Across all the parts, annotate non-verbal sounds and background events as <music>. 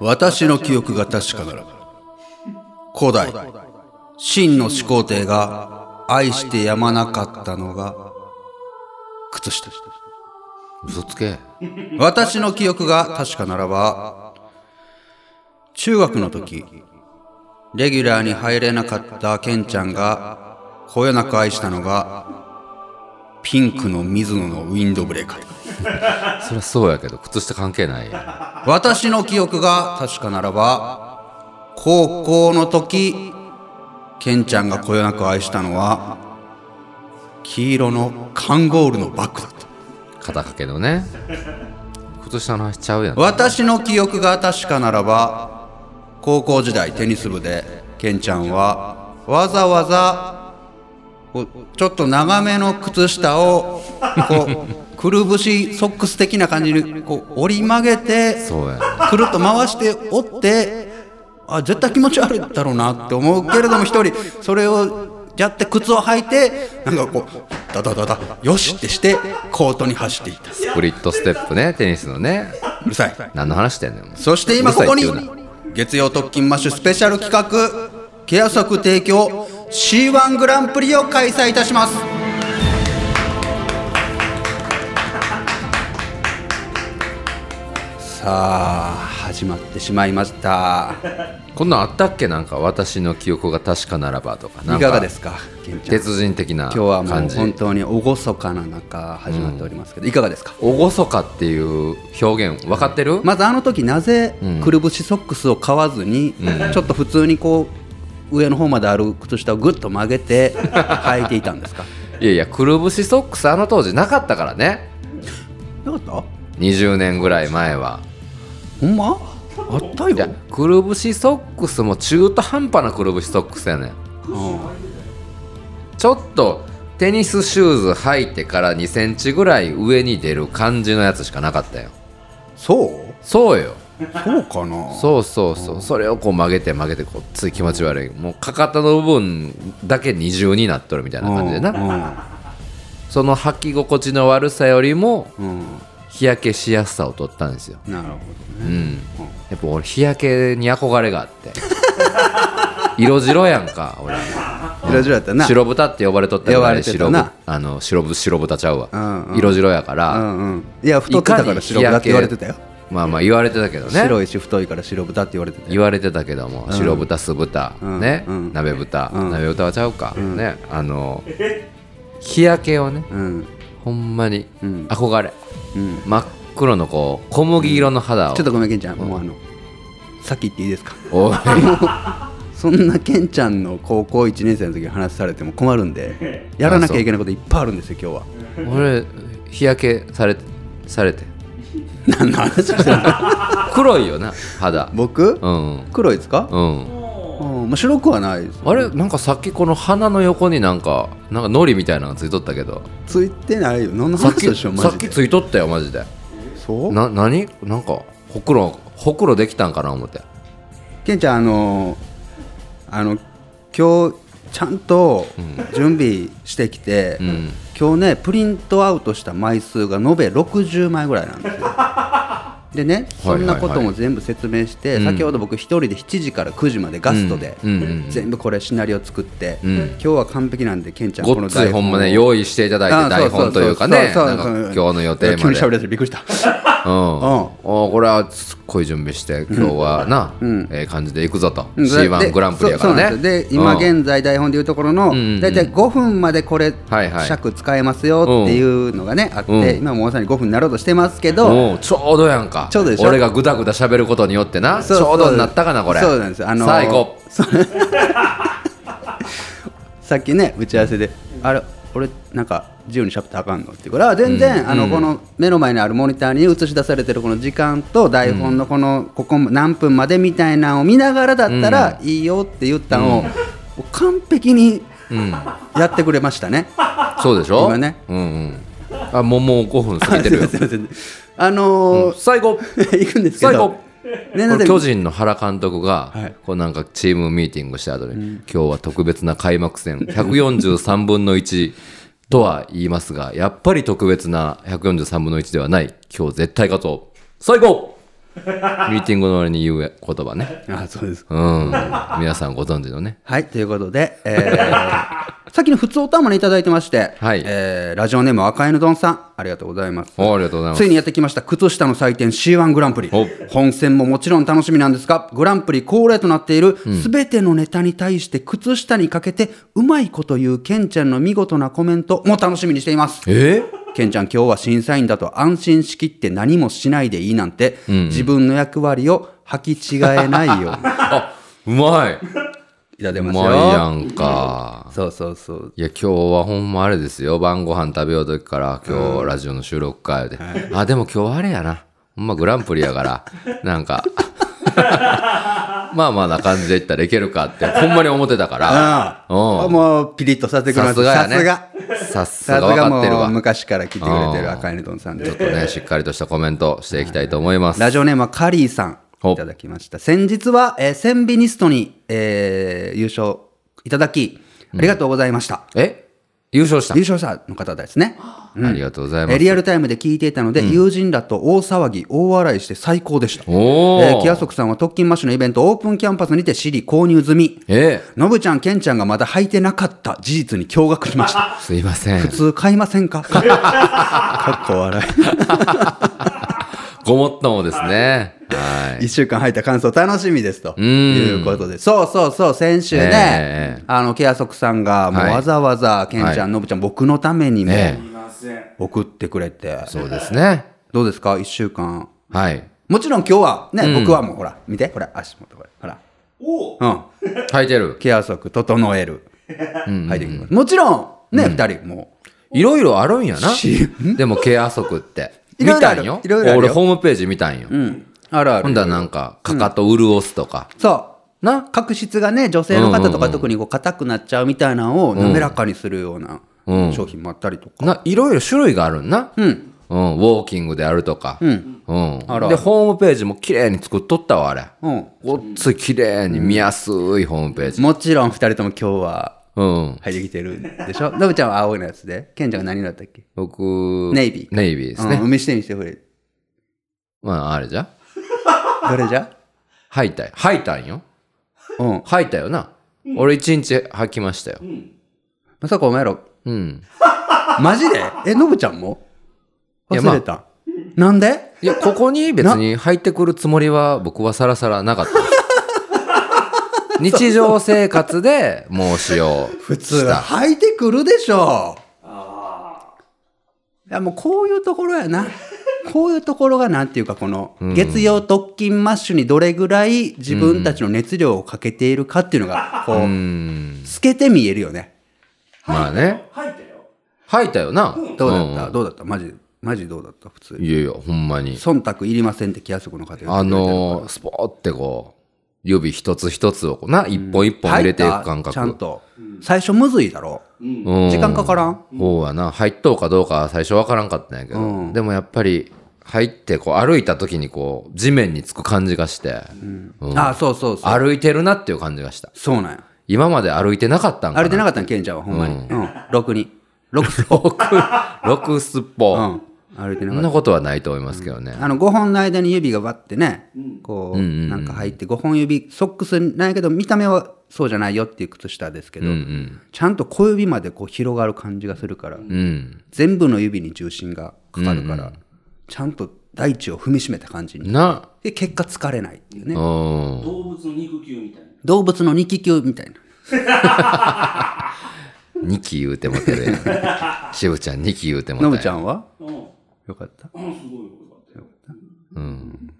私の記憶が確かなら古代秦の始皇帝が愛してやまなかったのが靴下嘘つけ。私の記憶が確かならば中学の時レギュラーに入れなかったケンちゃんがこよなく愛したのがピンクの水野のウィンドブレーカーそりゃそうやけど、靴下関係ないやん。私の記憶が確かならば高校の時ケンちゃんがこよなく愛したのは黄色のカンゴールのバッグだった肩掛けのね。靴下の話しちゃうやん。私の記憶が確かならば高校時代テニス部でケンちゃんはわざわざちょっと長めの靴下をこうくるぶしソックス的な感じにこう折り曲げてそうやね。くるっと回して折ってあ絶対気持ち悪いだろうなって思うけれども一人それをやって靴を履いてなんかこうダダダダよしってしてコートに走っていたスプリットステップね、テニスのね。うるさい何の話してんねん。そして今ここに月曜特勤マッシュスペシャル企画ケア足提供 C1 グランプリを開催いたしますさあ始まってしまいました。<laughs> こんなんあったっけ？なんか私の記憶が確かならばとか。いかがですか鉄人的な今日は本当に厳かな中始まっておりますけど、いかがですか？厳かっていう表現分かってる、まずあの時なぜうん。くるぶしソックスを買わずに、ちょっと普通にこう上の方まである靴下をぐっと曲げて <laughs> 履いていたんですか？いやいやくるぶしソックスあの当時なかったからね。なかった？20年ぐらい前はほんま？あったよ、くるぶしソックスも中途半端なくるぶしソックスやねん。うん。ちょっとテニスシューズ履いてから2センチぐらい上に出る感じのやつしかなかったよ。そう？そうよ。そうかな？そうそうそう。それをこう曲げて曲げてこうつい気持ち悪い。もうかかとの部分だけ二重になっとるみたいな感じでな。その履き心地の悪さよりもうん、うん日焼けしやすさを取ったんですよ。なるほどね、うん。やっぱ俺日焼けに憧れがあって。<laughs> 色白やんか俺。色白やったな。白豚って呼ばれとった呼ばれぐらい白あの白ぶ白豚ちゃうわ、うんうん。色白やかうら、んうん。いや太ってたから白豚って言われてたよ。まあまあ言われてたけどね。白いし太いから白豚って言われてたよ。言われてたけども、白豚酢豚、うん。ね、うん。鍋豚、うん。鍋豚はちゃうか、ね。あの日焼けをねうん。ほんまにうん。憧れ。うん真っ黒のこう小麦色の肌を、ちょっとごめんケンちゃん、もうあのさっき言っていいですか？おい。<laughs> そんなケンちゃんの高校1年生の時に話されても困るんで <laughs> やらなきゃいけないこといっぱいあるんですよ今日は。俺日焼けされされて。何の話してるの黒いよな肌。僕？うん。黒いですか、うんうんまあ、白くはないです。あれなんかさっきこの鼻の横になんかなんか糊みたいなのがついとったけど。ついてないよ。何のさっき話でしょマさっジで。きついとったよマジで。そう？な何？なんかほくろほくろできたんかな思って。ケンちゃんあのあの今日ちゃんと準備してきて、うん。今日ねプリントアウトした枚数が延べ60枚ぐらいなんですよでねそんなことも全部説明して、うん。先ほど僕一人で7時から9時までガストで、うん。うんうん全部これシナリオ作って、うん。今日は完璧なんでケンちゃんごっついほんまね用意していただいて台本というかね今日の予定まで。急に喋り出してびっくりした。うん、<laughs> おこれはすっごい準備して今日はな、ん。ええ感じでいくぞと、うん。C1 グランプリやからね。で今うん。現在台本でいうところのんうん大体5分までこれ尺使えますよっていうのがねあっうん。て今もうまさに5分になろうとしてますけどちょうどやんかちょうどでしょ？俺がぐだぐだ喋ることによってなそうちょうどになったかなこれ。そうなんです。よあのー最高。<laughs> さっきね打ち合わせであれ俺なんか自由にしゃべってあかんの？ってからあ全然、あのこの目の前にあるモニターに映し出されてるこの時間と台本のこのここ何分までみたいなのを見ながらだったらいいよって言ったのを、完璧にうん。やってくれましたね。そうでしょ？今ね。うんうん。あもうもう5分過ぎてるよ <laughs> あのー最後。<laughs> 行くんですけど。ね巨人の原監督が、はい。こうなんかチームミーティングした後に、今日は特別な開幕戦143分の1とは言いますがやっぱり特別な143分の1ではない。今日絶対勝とう。最後 <laughs> ミーティングの割に言う言葉ね。あそうですうん。皆さんご存知のね。はい、ということで、えー、<laughs> さっきの普通おたまにいただいてまして、はいえーラジオネーム赤犬丼さん、ありがとうございます。おありがとうございますついにやってきました、靴下の祭典 C1 グランプリお。本戦ももちろん楽しみなんですが、グランプリ恒例となっている、すべてのネタに対して靴下にかけて、うまいこと言うケンちゃんの見事なコメントも楽しみにしています。え？ケンちゃん今日は審査員だと安心しきって何もしないでいいなんて、自分の役割を履き違えないように。<laughs> あ、うまい。いただうきますよ。まいやんか。そうそうそう。いや、今日はほんまあれですよ。晩ご飯食べようときから、今日ラジオの収録会で。あ、でも今日はあれやな。ほんまグランプリやから、なんか、<laughs> まあまあな感じでいったらいけるかって、ほんまに思ってたから。うん。もうピリッとさせてくれさすがやね。さすが。さすが分かってるわ。昔から来てくれてる赤いねどんさんですちょっとね、しっかりとしたコメントしていきたいと思います。ラジオネームはカリーさん。ほいただきました。先日は、えーセンビニストに、えー優勝いただきありがとうございました、え？優勝した。優勝者の方ですね、ありがとうございます。えーリアルタイムで聞いていたので、友人らと大騒ぎ大笑いして最高でした。おー。えー、キアソクさんは特勤マッシュのイベントオープンキャンパスにて知り購入済み。えのぶちゃん、けんちゃんがまだ履いてなかった。事実に驚愕しました。<laughs> すいません。普。通買いませんか？<laughs> かっこ笑 <laughs> ごもっともですね。はいい。。一週間履いた感想楽しみですとんいうことで。そうそうそう、先週ね、ええあの、ケアソクさんがもうはいわざわざ、けんちゃはん、のぶちゃん、僕のためにもえ送ってくれて。そうですね。どうですか？一週間。はい。もちろん今日はね、僕はもうほら、見て、ほら、足元これ、ほら。うん。書いてる。ケアソク整える。履いてきます。もちろん、ね、二人もいろいろあるんやなし。でも、ケア足って。見たんよ？いろいろ俺、ホームページ見たんよ。う。うん。あるある。ほんだらなんか、かかと潤すとか。そう。な？角質がね、女性の方とか特にこう硬くなっちゃうみたいなのを滑らかにするようなうん商品もあったりとか。な、いろいろ種類があるんな。うん。うん。ウォーキングであるとか。うん。うん。あらで、ホームページも綺麗に作っとったわ、あれ。うん。ごっつい綺麗に見やすいホームページ。もちろん二人とも今日はうん。入ってきてるんでしょ？<laughs> ノブちゃんは青いのやつで、ケンちゃんが何だったっけ？僕、ネイビーネイビーですうん、ね。見して見してくれ。まあ、あれじゃ <laughs> どれじゃ？吐いたよ。吐いたんよ。うん。吐いたよな。俺一日吐きましたよ。まさかお前ら、うん。<laughs> マジで？え、ノブちゃんも？忘れた。なんで？いや、ここに別に入ってくるつもりは僕はさらさらなかった。<laughs> 日常生活でもう使用普通。履いてくるでしょ。いやもうこういうところやな。<laughs> こういうところがなんていうかこの月曜特勤マッシュにどれぐらい自分たちの熱量をかけているかっていうのがこううん。透けて見えるよね。まあね。入ったよ。吐いたよな。どうだった、んどうだった？マジマジどうだった？普通いやいや、ほんまに。忖度いりませんって気安くの方あるのー、スポーってこう、指一つ一つをこうな、一本一本入れていく感覚。ちゃんと。最初むずいだろ。うん。時間かからん？そうやな。入っとうかどうかは最初わからんかったんやけど、うん。でもやっぱり、入ってこう歩いた時にこう地面につく感じがして、うん。あそうそうそう。歩いてるなっていう感じがした。そうなんや。今まで歩いてなかったんかな歩いてなかったんケンちゃんはほんまに。ううん。ろくに。ろく <laughs> 六すっぽ、うん歩いてなかった。そんなことはないと思いますけどね、あの5本の間に指がバッてね、こう、うんうんうん。なんか入って5本指ソックスなんやけど見た目はそうじゃないよっていう靴下ですけど、うんうん。ちゃんと小指までこう広がる感じがするから、うん。全部の指に重心がかかるから、ちゃんと大地を踏みしめた感じに。な。で結果疲れないっていうね、うん動物の肉球みたいな。動物の二気球みたいな。<laughs> 2期言うてもてるやん。<laughs> 渋ちゃん2期言うてもてノブちゃんは？うん。うん、よかった？すごいよかった。よ。うん。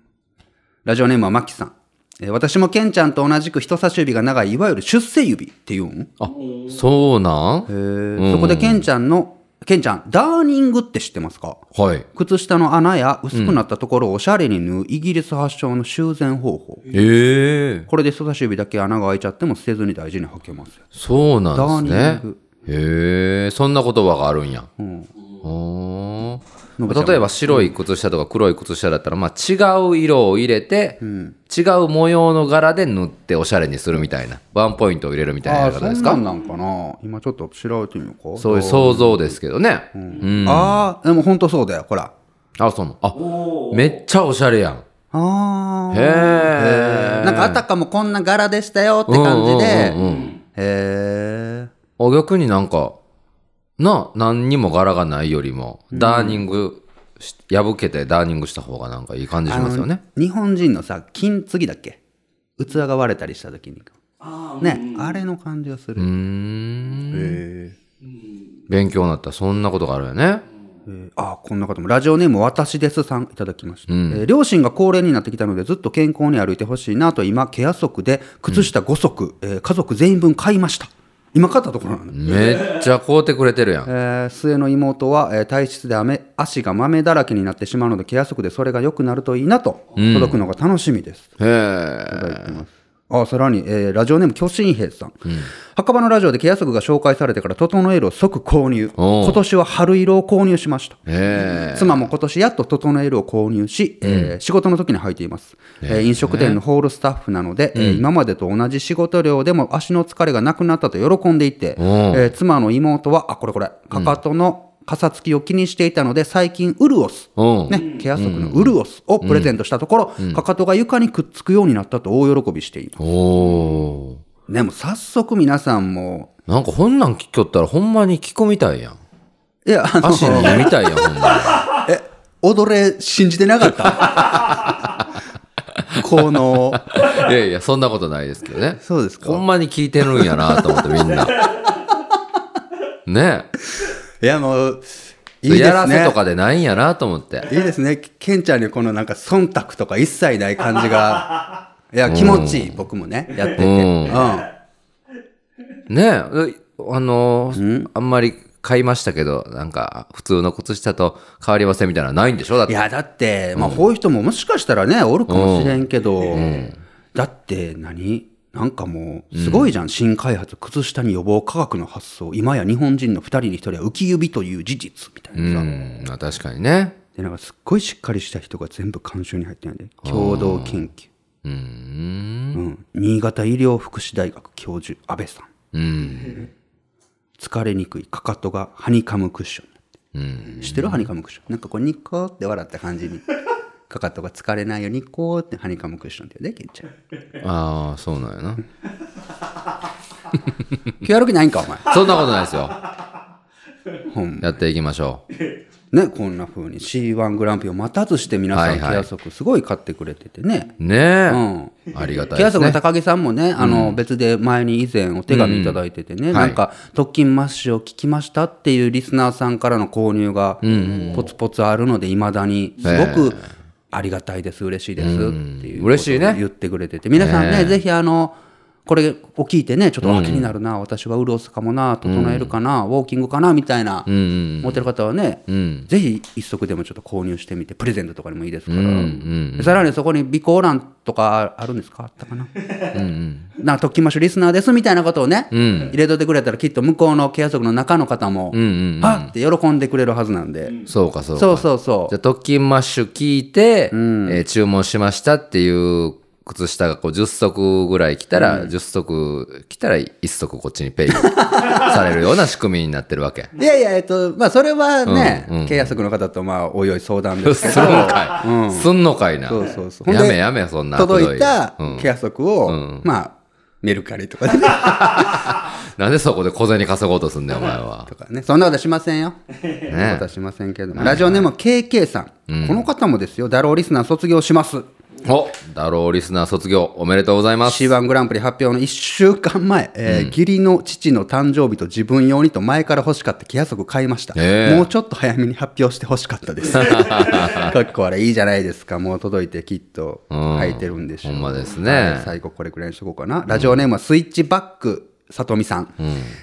ラジオネームはマキさん、えー私もケンちゃんと同じく人差し指が長いいわゆる出世指っていうんあそうなん？へー。そこでケンちゃんのケンちゃんダーニングって知ってますか？はい。靴下の穴や薄くなったところをおしゃれに縫うイギリス発祥の修繕方法。ええこれで人差し指だけ穴が開いちゃっても捨てずに大事に履けますよ。そうなんですダーニねング。へえそんな言葉があるんや。うん。ほのぶちゃん。ー例えば白い靴下とか黒い靴下だったら、まあ、違う色を入れて、違う模様の柄で塗っておしゃれにするみたいなワンポイントを入れるみたいなあやり方ですか？あそんなんかな。今ちょっと調べてみようか。そういう想像ですけどね、うん。ああでも本当そうだよほら。あそうなの。あおめっちゃおしゃれやん。あー。へえなんかあたかもこんな柄でしたよって感じで、うんうんうんうんへえあ逆になんかな何にも柄がないよりもダーニングし破けてダーニングした方がなんかいい感じしますよね。日本人のさ金継ぎだっけ？器が割れたりした時に。ああ、ね、あれの感じがする、ん。へ勉強になった。そんなことがあるよね。えー。あこんな方も。ラジオネーム私ですさんいただきました、えー両親が高齢になってきたのでずっと健康に歩いてほしいなと今ケア足で靴下5足、えー家族全員分買いました今買ったところなの、めっちゃ買うてくれてるやん。えー末の妹は、えー体質で雨足が豆だらけになってしまうのでケア足でそれが良くなるといいなと、届くのが楽しみです。へえあさらに、えーラジオネーム巨神兵さん、墓場のラジオでケア足が紹介されてから整えるを即購入。今年は春色を購入しました。へえ妻も今年やっと整えるを購入し、えー仕事の時に履いています、えー飲食店のホールスタッフなので、えー今までと同じ仕事量でも足の疲れがなくなったと喜んでいて、えー妻の妹はあこれこれ。かかとのかさつきを気にしていたので最近ウルオス、うん。ね、ケア足のウルオスをプレゼントしたところ、かかとが床にくっつくようになったと大喜びしています。おおでも早速皆さんもなんかこんなん聞きよったらほんまに着込みたいやん。いやあの足に見たいやんほんまえ踊れ信じてなかった？このにいやいやそんなことないですけどね。そうですか。ほんまに聞いてるんやなと思ってみんな。ねいやもういいですね。やらせとかでないんやなと思って。いいですね。ケンちゃんにこのなんか忖度とか一切ない感じが。<laughs> いや気持ちいい僕もね。やってて。うん。うんねえあのーあんまり買いましたけどなんか普通の靴下と変わりませんみたいなのないんでしょ？だって。いやだってまあこういう人ももしかしたらねおるかもしれんけど。だって何？なんかもうすごいじゃん、新開発靴下に予防科学の発想。今や日本人の2人に1人は浮き指という事実みたいうなさ、確かにね。でなんかすっごいしっかりした人が全部監修に入ってるんで共同研究。うーん。うん、新潟医療福祉大学教授安倍さん。うん。疲れにくいかかとがハニカムクッションうん。知ってるハニカムクッション？なんかこうニコって笑った感じにかかとが疲れないようにニコってハニカムクッションって言うねケンちゃん。ああそうなんやな。今日やる気ないんかお前。<laughs> そんなことないですよ。ほんやっていきましょう。ねこんな風に C1 グランプリを待たずして皆さんはいはい。ケア足すごい買ってくれててね。ねえ、うん。ありがたいですね。足の高木さんもね、あの別で前に以前お手紙いただいててね、ん。なんか特勤マッシュを聞きましたっていうリスナーさんからの購入がポツポツあるのでいまだにすごくありがたいです嬉しいですっていう嬉しいね。言ってくれてて。皆さんねぜひあのこれを聞いてねちょっとあ気になるな私は潤すかもな整えるかなウォーキングかなみたいなうんうん持ってる方はねうん。ぜひ一足でもちょっと購入してみてプレゼントとかにもいいですから、さらにそこに備考欄とかあるんですか？あったかな？うんなん。<laughs> か特勤マッシュリスナーですみたいなことをね、うん。入れといてくれたらきっと向こうのケア足の中の方も、うんうんあって喜んでくれるはずなんで、そうかそうか。そうそうそう。じゃあ特勤マッシュ聞いて、えー注文しましたっていう靴下がこう10足ぐらい来たら、10足来たら1足こっちにペイ <laughs> されるような仕組みになってるわけ。いやいやえっとまあそれはね、うんうん。ケア足の方とまあおいおい相談です。け <laughs> すんかい、すんのかいな。そうそうそう。やめやめ、そんな。届いたうん。ケア足を、うん。まあメルカリとかでね。<laughs> なんでそこで小銭稼ごうとすんねん、お前は。と。かね。そんなことしませんよ。そんなことはしませんけども、ラジオネーム KK さん、この方もですよ。ダローリスナー卒業しますおダローリスナー卒業おめでとうございます。C1 グランプリ発表の1週間前、えー義理の父の誕生日と自分用にと前から欲しかった気足買いました、ええもうちょっと早めに発表して欲しかったです。<laughs> かっこあれいいじゃないですか。もう届いてきっと履いてるんでしょう、ほんまですね。はい最後これくらいにしとこうかな、ラジオネームはスイッチバックさとみさん、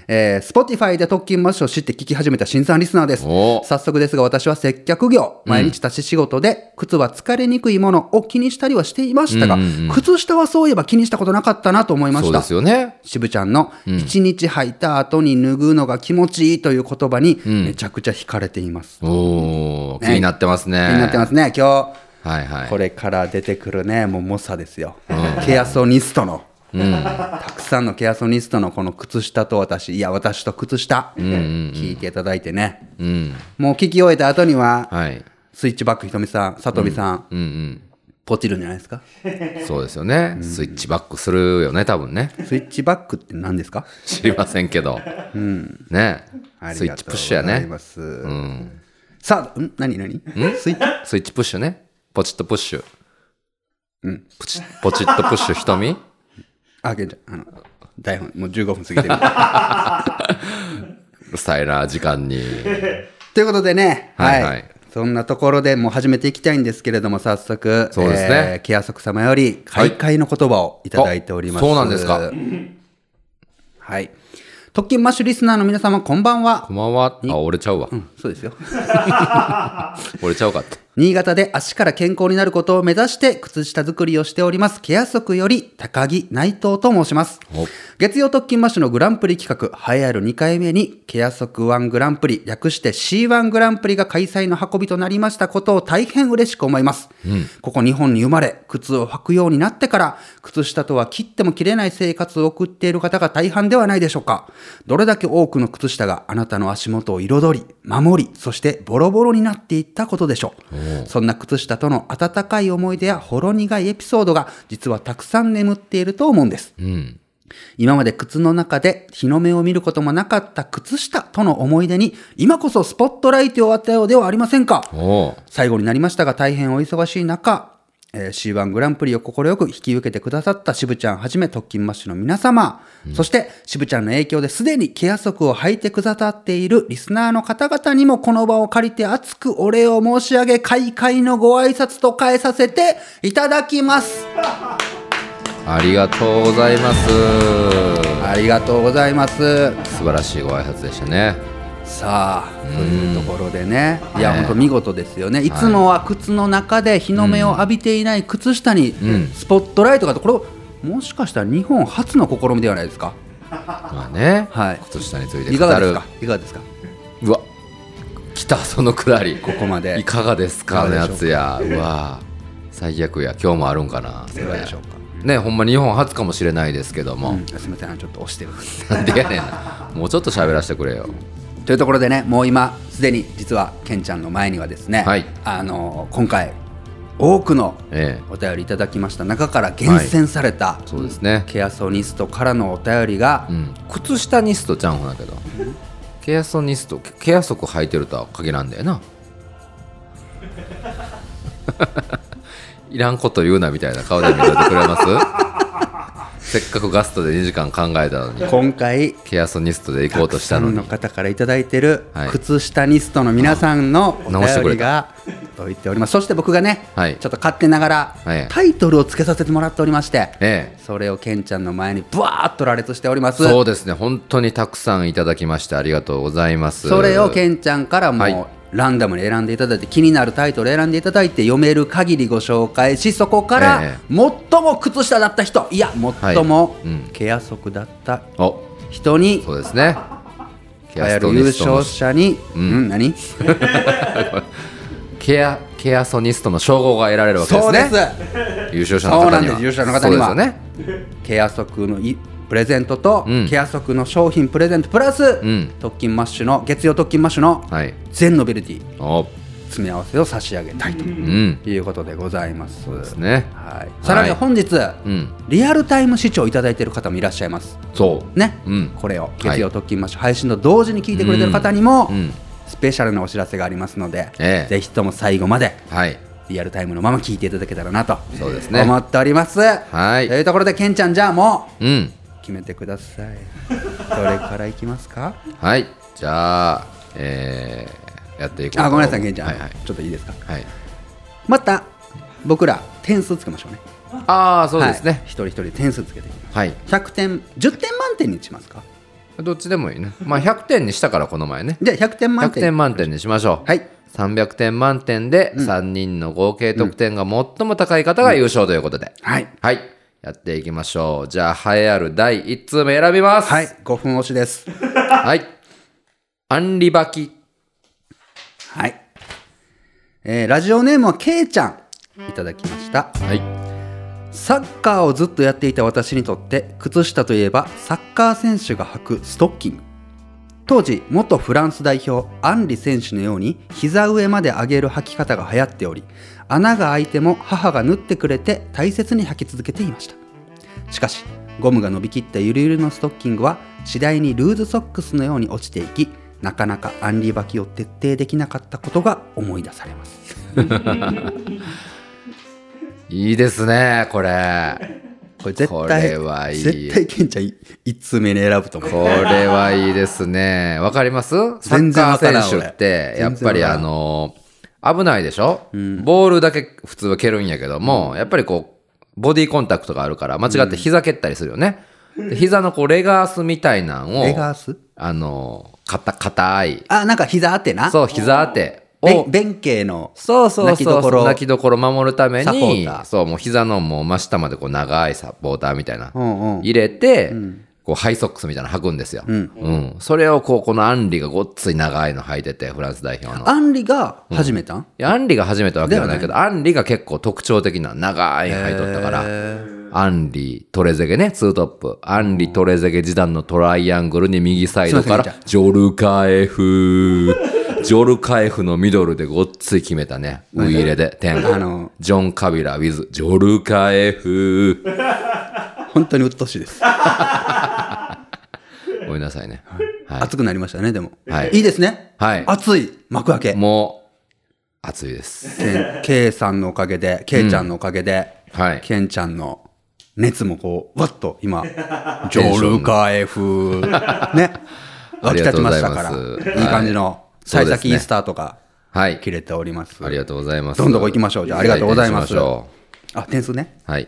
えー、Spotify で特勤マッシュを知って聞き始めた新参リスナーです。お早速ですが私は接客業。毎日立ち仕事で、靴は疲れにくいものを気にしたりはしていましたが、靴下はそういえば気にしたことなかったなと思いました。そうですよね。渋ちゃんの一日履いた後に脱ぐのが気持ちいいという言葉にめちゃくちゃ惹かれています、おー、気になってますね。気になってますね今はいはい。日これから出てくるねもう猛者ですよ、ケアソニストの、たくさんのケアソニストのこの靴下と私いや私と靴下、聞いていただいてねうん。もう聞き終えた後にははい。スイッチバックひとみさんさとみさん、うんうん。ポチるんじゃないですか？そうですよね。スイッチバックするよね、多分ね。スイッチバックって何ですか？知りませんけど。ねありスイッチプッシュやね。がとうん。さあ、ん？何何？スイッチ？スイッチプッシュね。ポチッとプッシュ。うん。ポチポチッとプッシュ瞳あ、ケンちゃん、あの、台本、もう15分過ぎてる。うるさいな、時間に。<laughs> ということでね、はいはいそんなところでもう始めていきたいんですけれども、早速、そうですねえー、ケアソク様より、開会の言葉をいただいております。あそうなんですか。はい。特勤マッシュリスナーの皆様、こんばんはこ。んばんは。あ、折れちゃうわ。うん、そうですよ。<laughs> 折れちゃうかった。新潟で足から健康になることを目指して靴下作りをしております、ケア足より高木内藤と申しますお。月曜特勤マッシュのグランプリ企画、栄えある2回目に、ケア足1グランプリ、略して C1 グランプリが開催の運びとなりましたことを大変嬉しく思います。ここ日本に生まれ、靴を履くようになってから、靴下とは切っても切れない生活を送っている方が大半ではないでしょうか。どれだけ多くの靴下があなたの足元を彩り、守り、そしてボロボロになっていったことでしょう。そんな靴下との温かい思い出やほろ苦いエピソードが実はたくさん眠っていると思うんです。うん。今まで靴の中で日の目を見ることもなかった靴下との思い出に今こそスポットライトを当てようではありませんか。最後になりましたが大変お忙しい中、えー C1 グランプリを快く引き受けてくださった渋ちゃんはじめ特勤マッシュの皆様、そして渋ちゃんの影響ですでにケア足を履いてくださっているリスナーの方々にもこの場を借りて熱くお礼を申し上げ、開会のご挨拶と変えさせていただきます。<laughs> ありがとうございます。ありがとうございます。素晴らしいご挨拶でしたね。さあ、というところでね、いや、ね本当見事ですよね。いつもは靴の中で日の目を浴びていない靴下にんスポットライトがと、これ、もしかしたら日本初の試みではないですか？まあね。はい靴下についていかがですか？いかがですか？うわ。来た、そのくだり。ここまでいかがですか？のやつや。うわ。最悪や。今日もあるんかな？いかがでしょうか？ね、ほんま日本初かもしれないですけども。うん、すみません、ちょっと押してる。なんでやねんな。もうちょっと喋らせてくれよ。というところでね、もう今すでに実はケンちゃんの前にはですね、はいあの今回多くのええ。お便りいただきました中から厳選された、そうですね。ケアソニストからのお便りが、うん。靴下ニストちゃうんだけど。ケアソニスト、ケア足履いてるとは限らんだよな。<laughs> いらんこと言うなみたいな顔で見といてくれます？せっかくガストで2時間考えたのに今回ケアソニストで行こうとしたのに。の方からいただいてるはい。靴下ニストの皆さんのお便りが届いております。そして僕がね、はい。ちょっと勝手ながらはい。タイトルをつけさせてもらっておりまして、ええ。それをケンちゃんの前にブワーッと羅列しております。そうですね。本当にたくさんいただきましてありがとうございます。それをケンちゃんからもう、はいランダムに選んでいただいて気になるタイトル選んでいただいて読める限りご紹介しそこからえ最も靴下だった人いや最もケア足だったお。人にそうですね。優勝者に、うん、何？<laughs> ケアケアソニストの称号が得られるわけですそうねです。優勝者の方には。そうなんです。優勝者の方には。ね。ケア足のいプレゼントと、うん。ケア足の商品プレゼントプラス、ん。特勤マッシュの月曜特勤マッシュのはい。全ノベルティ。お。詰め合わせを差し上げたいとうん。いうことでございます。ですね。はい、さらに本日、うん。リアルタイム視聴いただいている方もいらっしゃいます。そう。ね、うん。これをはい。月曜特勤マッシュ配信と同時に聞いてくれてる方にも、うんうん。スペシャルなお知らせがありますので、ええ。ぜひとも最後まではい。リアルタイムのまま聞いていただけたらなとそうですね。思っております。はい。というところでケンちゃんじゃあもううん決めてください。どれからいきますか？はい。じゃあえーやっていこうとあごめんなさいケンちゃん、はいはい。ちょっといいですか？はい。また僕ら点数つけましょうね。ああそうですはい。ね一人一人点数つけていきます。はい。100点10点満点にしますか？どっちでもいいね。まあ100点にしたからこの前ね。じゃあ100点満100点点満点にしましょう。はい。300点満点で3人の合計得点が最も高い方が優勝ということで、はい。はいやっていきましょう。じゃあ栄えある第1通目選びます。はい5分押しです。<laughs> はい。アンリバキはい、えーラジオネームはけいちゃん。いただきました。はい。サッカーをずっとやっていた私にとって靴下といえばサッカー選手が履くストッキング。当時元フランス代表アンリ選手のように膝上まで上げる履き方が流行っており穴が開いても母が縫ってくれて大切に履き続けていました。しかしゴムが伸びきったゆるゆるのストッキングは次第にルーズソックスのように落ちていきなかなかアンリ履きを徹底できなかったことが思い出されます。<laughs> いいですね、これ。これ絶こ対れはいい。絶対ケンちゃん1通目に選ぶと思う。これはいいですね。わかります？サッカー選手って、俺。やっぱりあの、危ないでしょ、ボールだけ普通は蹴るんやけども、やっぱりこう、ボディコンタクトがあるから、間違って膝蹴ったりするよね。で膝のこう、レガースみたいなんを、レガース？あの、かた、硬い、あなんか膝あってな？そう、膝当てを、べ弁慶のそうそうそう泣きどころ？守るためにそうもう膝のもう真下までこう長いサポーターみたいな、うんうん。入れて、こうハイソックスみたいなの履くんですよ、うん。それをこうこのアンリがごっつい長いの履いててフランス代表の。アンリが始めたん、いやアンリが始めたわけではないけどアンリが結構特徴的な長いの履いとったからアンリトレゼゲねツートップ。アンリトレゼゲ時短のトライアングルに右サイドからジョルカエフ。ジョルカエフのミドルでごっつい決めたね。ウイ入れで。点あのジョン・カビラ with ジョルカエフ本当に鬱陶しいです、<laughs> ごめんなさいね。はい、熱くなりましたねでも、はい。いいですね。はい。熱い。幕開け。もう熱いです。ケン K さんのおかげで K ちゃんのおかげで、はい。ケンちゃんの熱もこうわっと今 <laughs> ジョルカエフね。湧き立ちましたから。いいい感じの幸先いいスタートがはい。切れております。ありがとうございます。どんどん行きましょう。じゃあありがとうございます。あ点数ね。うはい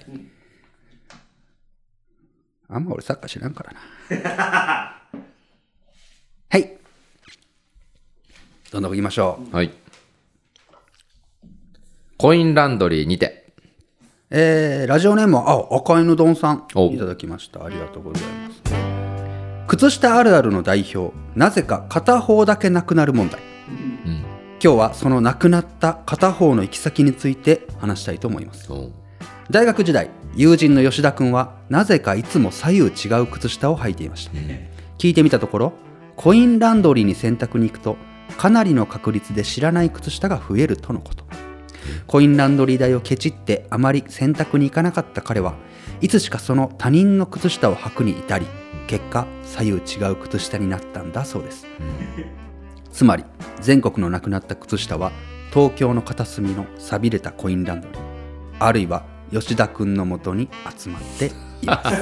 あんま俺サッカー知らんからな。<laughs> はい。どんどん行きましょう。はい。コインランドリーにて。えーラジオネームはあ赤犬丼さん。お。いただきました。ありがとうございます。靴下あるあるの代表。なぜか片方だけなくなる問題、今日はそのなくなった片方の行き先について話したいと思います。お大学時代友人の吉田君はなぜかいつも左右違う靴下を履いていました、聞いてみたところコインランドリーに洗濯に行くとかなりの確率で知らない靴下が増えるとのこと。コインランドリー代をケチってあまり洗濯に行かなかった彼はいつしかその他人の靴下を履くに至り結果左右違う靴下になったんだそうです、つまり全国のなくなった靴下は東京の片隅の寂れたコインランドリーあるいは吉田君のもとに集まっています。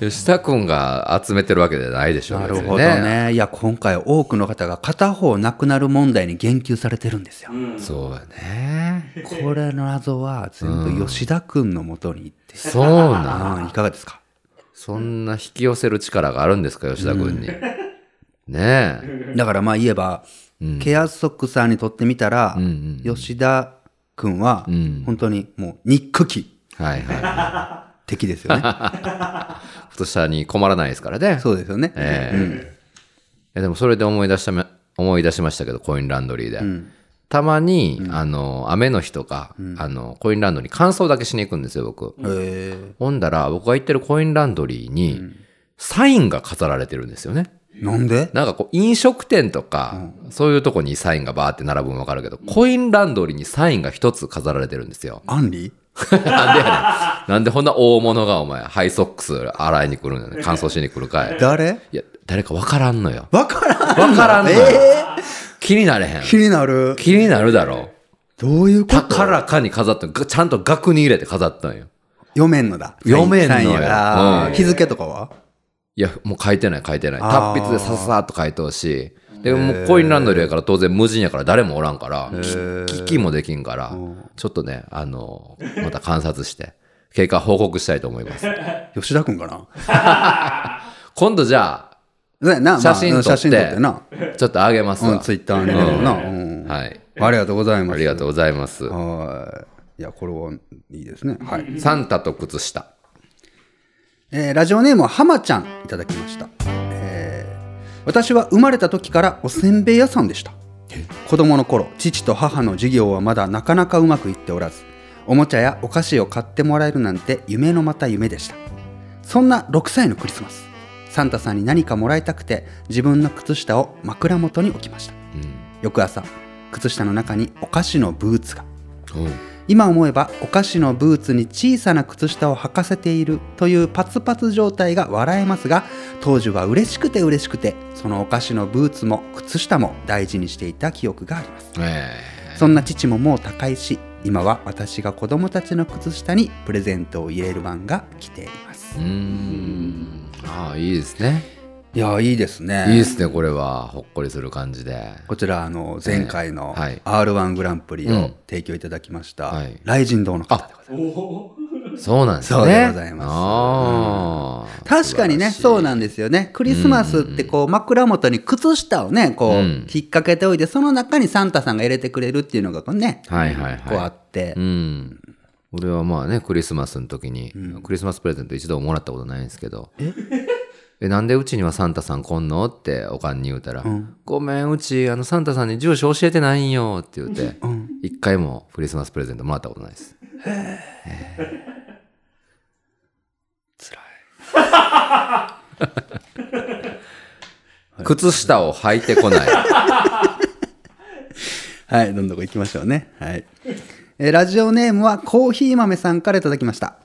<laughs> 吉田君が集めてるわけじゃないでしょうなるほどね。いや今回多くの方が片方なくなる問題に言及されてるんですよ、そうやね。これの謎は全部吉田君のもとに行って、そうなん。いかがですか？そんな引き寄せる力があるんですか、吉田君に。ねえ。だからまあ言えば、ケアソックさんにとってみたら、ん。吉田君はん。本当にもう憎き。はいは <laughs> 敵ですよね。い。太さに困らないですからね。そうですよね、ええ。いやでもそれで思い出しため、思い出しましたけど、コインランドリーで。たまに、あの、雨の日とか、あの、コインランドリー乾燥だけしに行くんですよ、僕。へほんだら、僕が行ってるコインランドリーに、サインが飾られてるんですよね。えなんで？なんかこう、飲食店とか、そういうとこにサインがバーって並ぶのわかるけど、コインランドリーにサインが一つ飾られてるんですよ。アンリ？<laughs> なんでやねん。なんでこんな大物がお前、ハイソックス洗いに来るのね。<laughs> 乾燥しに来るかい。誰？いや、誰かわからんのよ。わからんわからんのよ。え気になれへんー、。気になる？気になるだろ。どういうこと？高らかに飾ったちゃんと額に入れて飾ったんよ。読めんのだ読めんのようん日付とかは？いや、もう書いてない書いてない。達筆でささっと書いてほしい。でもうコインランドリーやから当然無人やから誰もおらんから、き聞きもできんから、ちょっとね、あの、また観察して、経過報告したいと思います。<laughs> 吉田君かな？<laughs> 今度じゃあ写真撮ってちょっとあげますわ。うん、ツイッターにはい。ありがとうございます。ありがとうございます。はい。いや、これはいいですね。はい。サンタと靴下。えーラジオネームは浜ちゃんいただきました、えー私は生まれた時からおせんべい屋さんでした。子供の頃父と母の授業はまだなかなかうまくいっておらずおもちゃやお菓子を買ってもらえるなんて夢のまた夢でした。そんな6歳のクリスマスサンタさんに何かもらいたくて自分の靴下を枕元に置きました。翌朝靴下の中にお菓子のブーツが。うん今思えばお菓子のブーツに小さな靴下を履かせているというパツパツ状態が笑えますが当時は嬉しくて嬉しくてそのお菓子のブーツも靴下も大事にしていた記憶があります。えそんな父ももう他界し今は私が子供たちの靴下にプレゼントを入れる番が来ています。えうーん。ああいいですねいやいいですね。いいですねこれは。ほっこりする感じで。こちらあの前回の r 1グランプリをうん。提供いただきましたはい。雷神堂の方でございます。そうなんですね。そうでございます。ああ確かにねそうなんですよね。クリスマスってこう枕元に靴下をねこううん。引っ掛けておいてその中にサンタさんが入れてくれるっていうのがこうねはいはいはい。こうあって。うん。俺はまあね、クリスマスの時に、クリスマスプレゼント一度ももらったことないんですけど、え？なんでうちにはサンタさん来んの？っておかんに言うたら、ごめん、うち、あの、サンタさんに住所教えてないんよって言って、一回もクリスマスプレゼントもらったことないです。靴下を履いてこない。<laughs> はいどんどん行きましょうね。はい。えーラジオネームはコーヒー豆さんからいただきました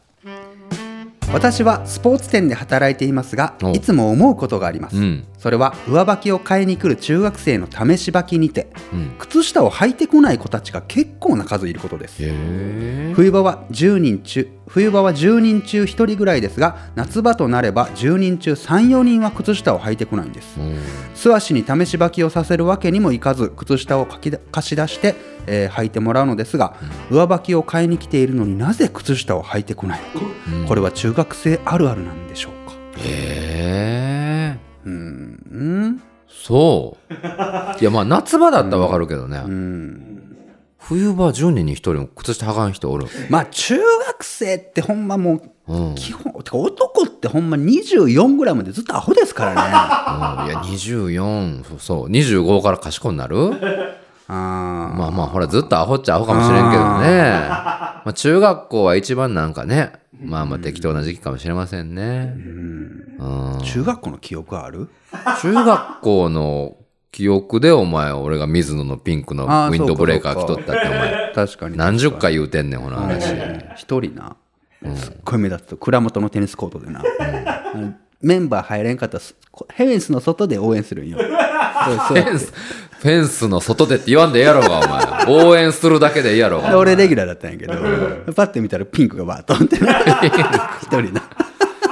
私はスポーツ店で働いていますがおいつも思うことがあります、うん。それは上履きを買いに来る中学生の試し履きにて、うん。靴下を履いてこない子たちが結構な数いることです。冬場は10人中冬場は10人中1人ぐらいですが夏場となれば10人中34人は靴下を履いてこないんです。うん。素足に試し履きをさせるわけにもいかず靴下を貸し出して、えー履いてもらうのですが、上履きを買いに来ているのになぜ靴下を履いてこないのか、これは中学生あるあるなんでしょうか。へえ。うんそう。いや、まあ、夏場だったらわかるけどね。うん冬場10人に1人も靴下はかん人おる。まあ中学生ってほんまもううん。うん基本てか男ってほんま24ぐらいまでずっとアホですからねいや、24、そうそう、25から賢くなる？あまあまあ、ほら、ずっとアホっちゃアホかもしれんけどね。まあ、中学校は一番なんかね、まあまあ適当な時期かもしれませんね。うん。ー中学校の記憶ある？中学校の記憶でお前、俺が水野のピンクのウィンドブレーカー着とったってお前、確かに。何十回言うてんねん、ほな話。一人な、すっごい目立つと蔵元のテニスコートでな、メンバー入れんかったらすこフェンスの外で応援するんよ。そうそうフェンス、の外でって言わんでええやろが、お前。応援するだけでいいやろでが。俺レギュラーだったんやけど、パッて見たらピンクがバーッとってな一人な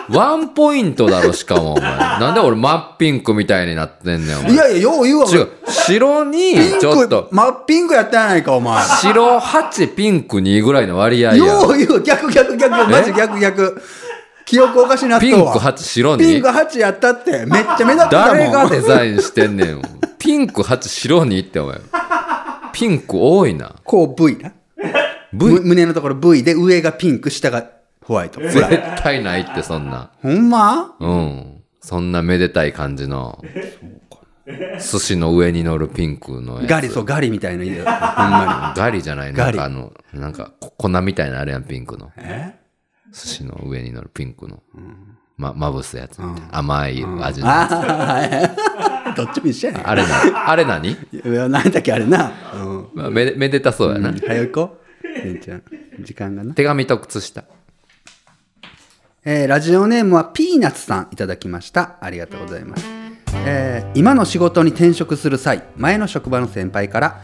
ワンポイントだろ、しかも、お前。なんで俺真っピンクみたいになってんねん、お前。いやいやよう言うわ違う、白に、ちょっと、真っピンクやったやないかお前白8、ピンク2ぐらいの割合や。よう言う逆逆逆マジ逆逆記憶おかしなっとピンクわ8、白に？ピンク。8やったってめっちゃ目立ってたもん誰がデザインしてんねん。ピンク8、白にって、お前。ピンク多いな。こう V な V む胸のところ V で上がピンク下がホワイト <laughs> 絶対ないって、そんな。ほんま？うん。そんなめでたい感じの。寿司の上に乗るピンクのやつ。ガリそうガリみたいな色ほんまガリじゃないなんかあの、なんかこ粉みたいなあれやん、ピンクの。寿司の上に乗るピンクの。ま、まぶすやつみたいな。甘い味の。ああ <laughs> どっちも一緒やねん。あれな、あれ何？いや何だっけあれな。うんまあめでめでたそうやな。早行こう。ねんちゃん時間がな。手紙と靴下。えーラジオネームはピーナッツさんいただきました。ありがとうございます、えー今の仕事に転職する際前の職場の先輩から、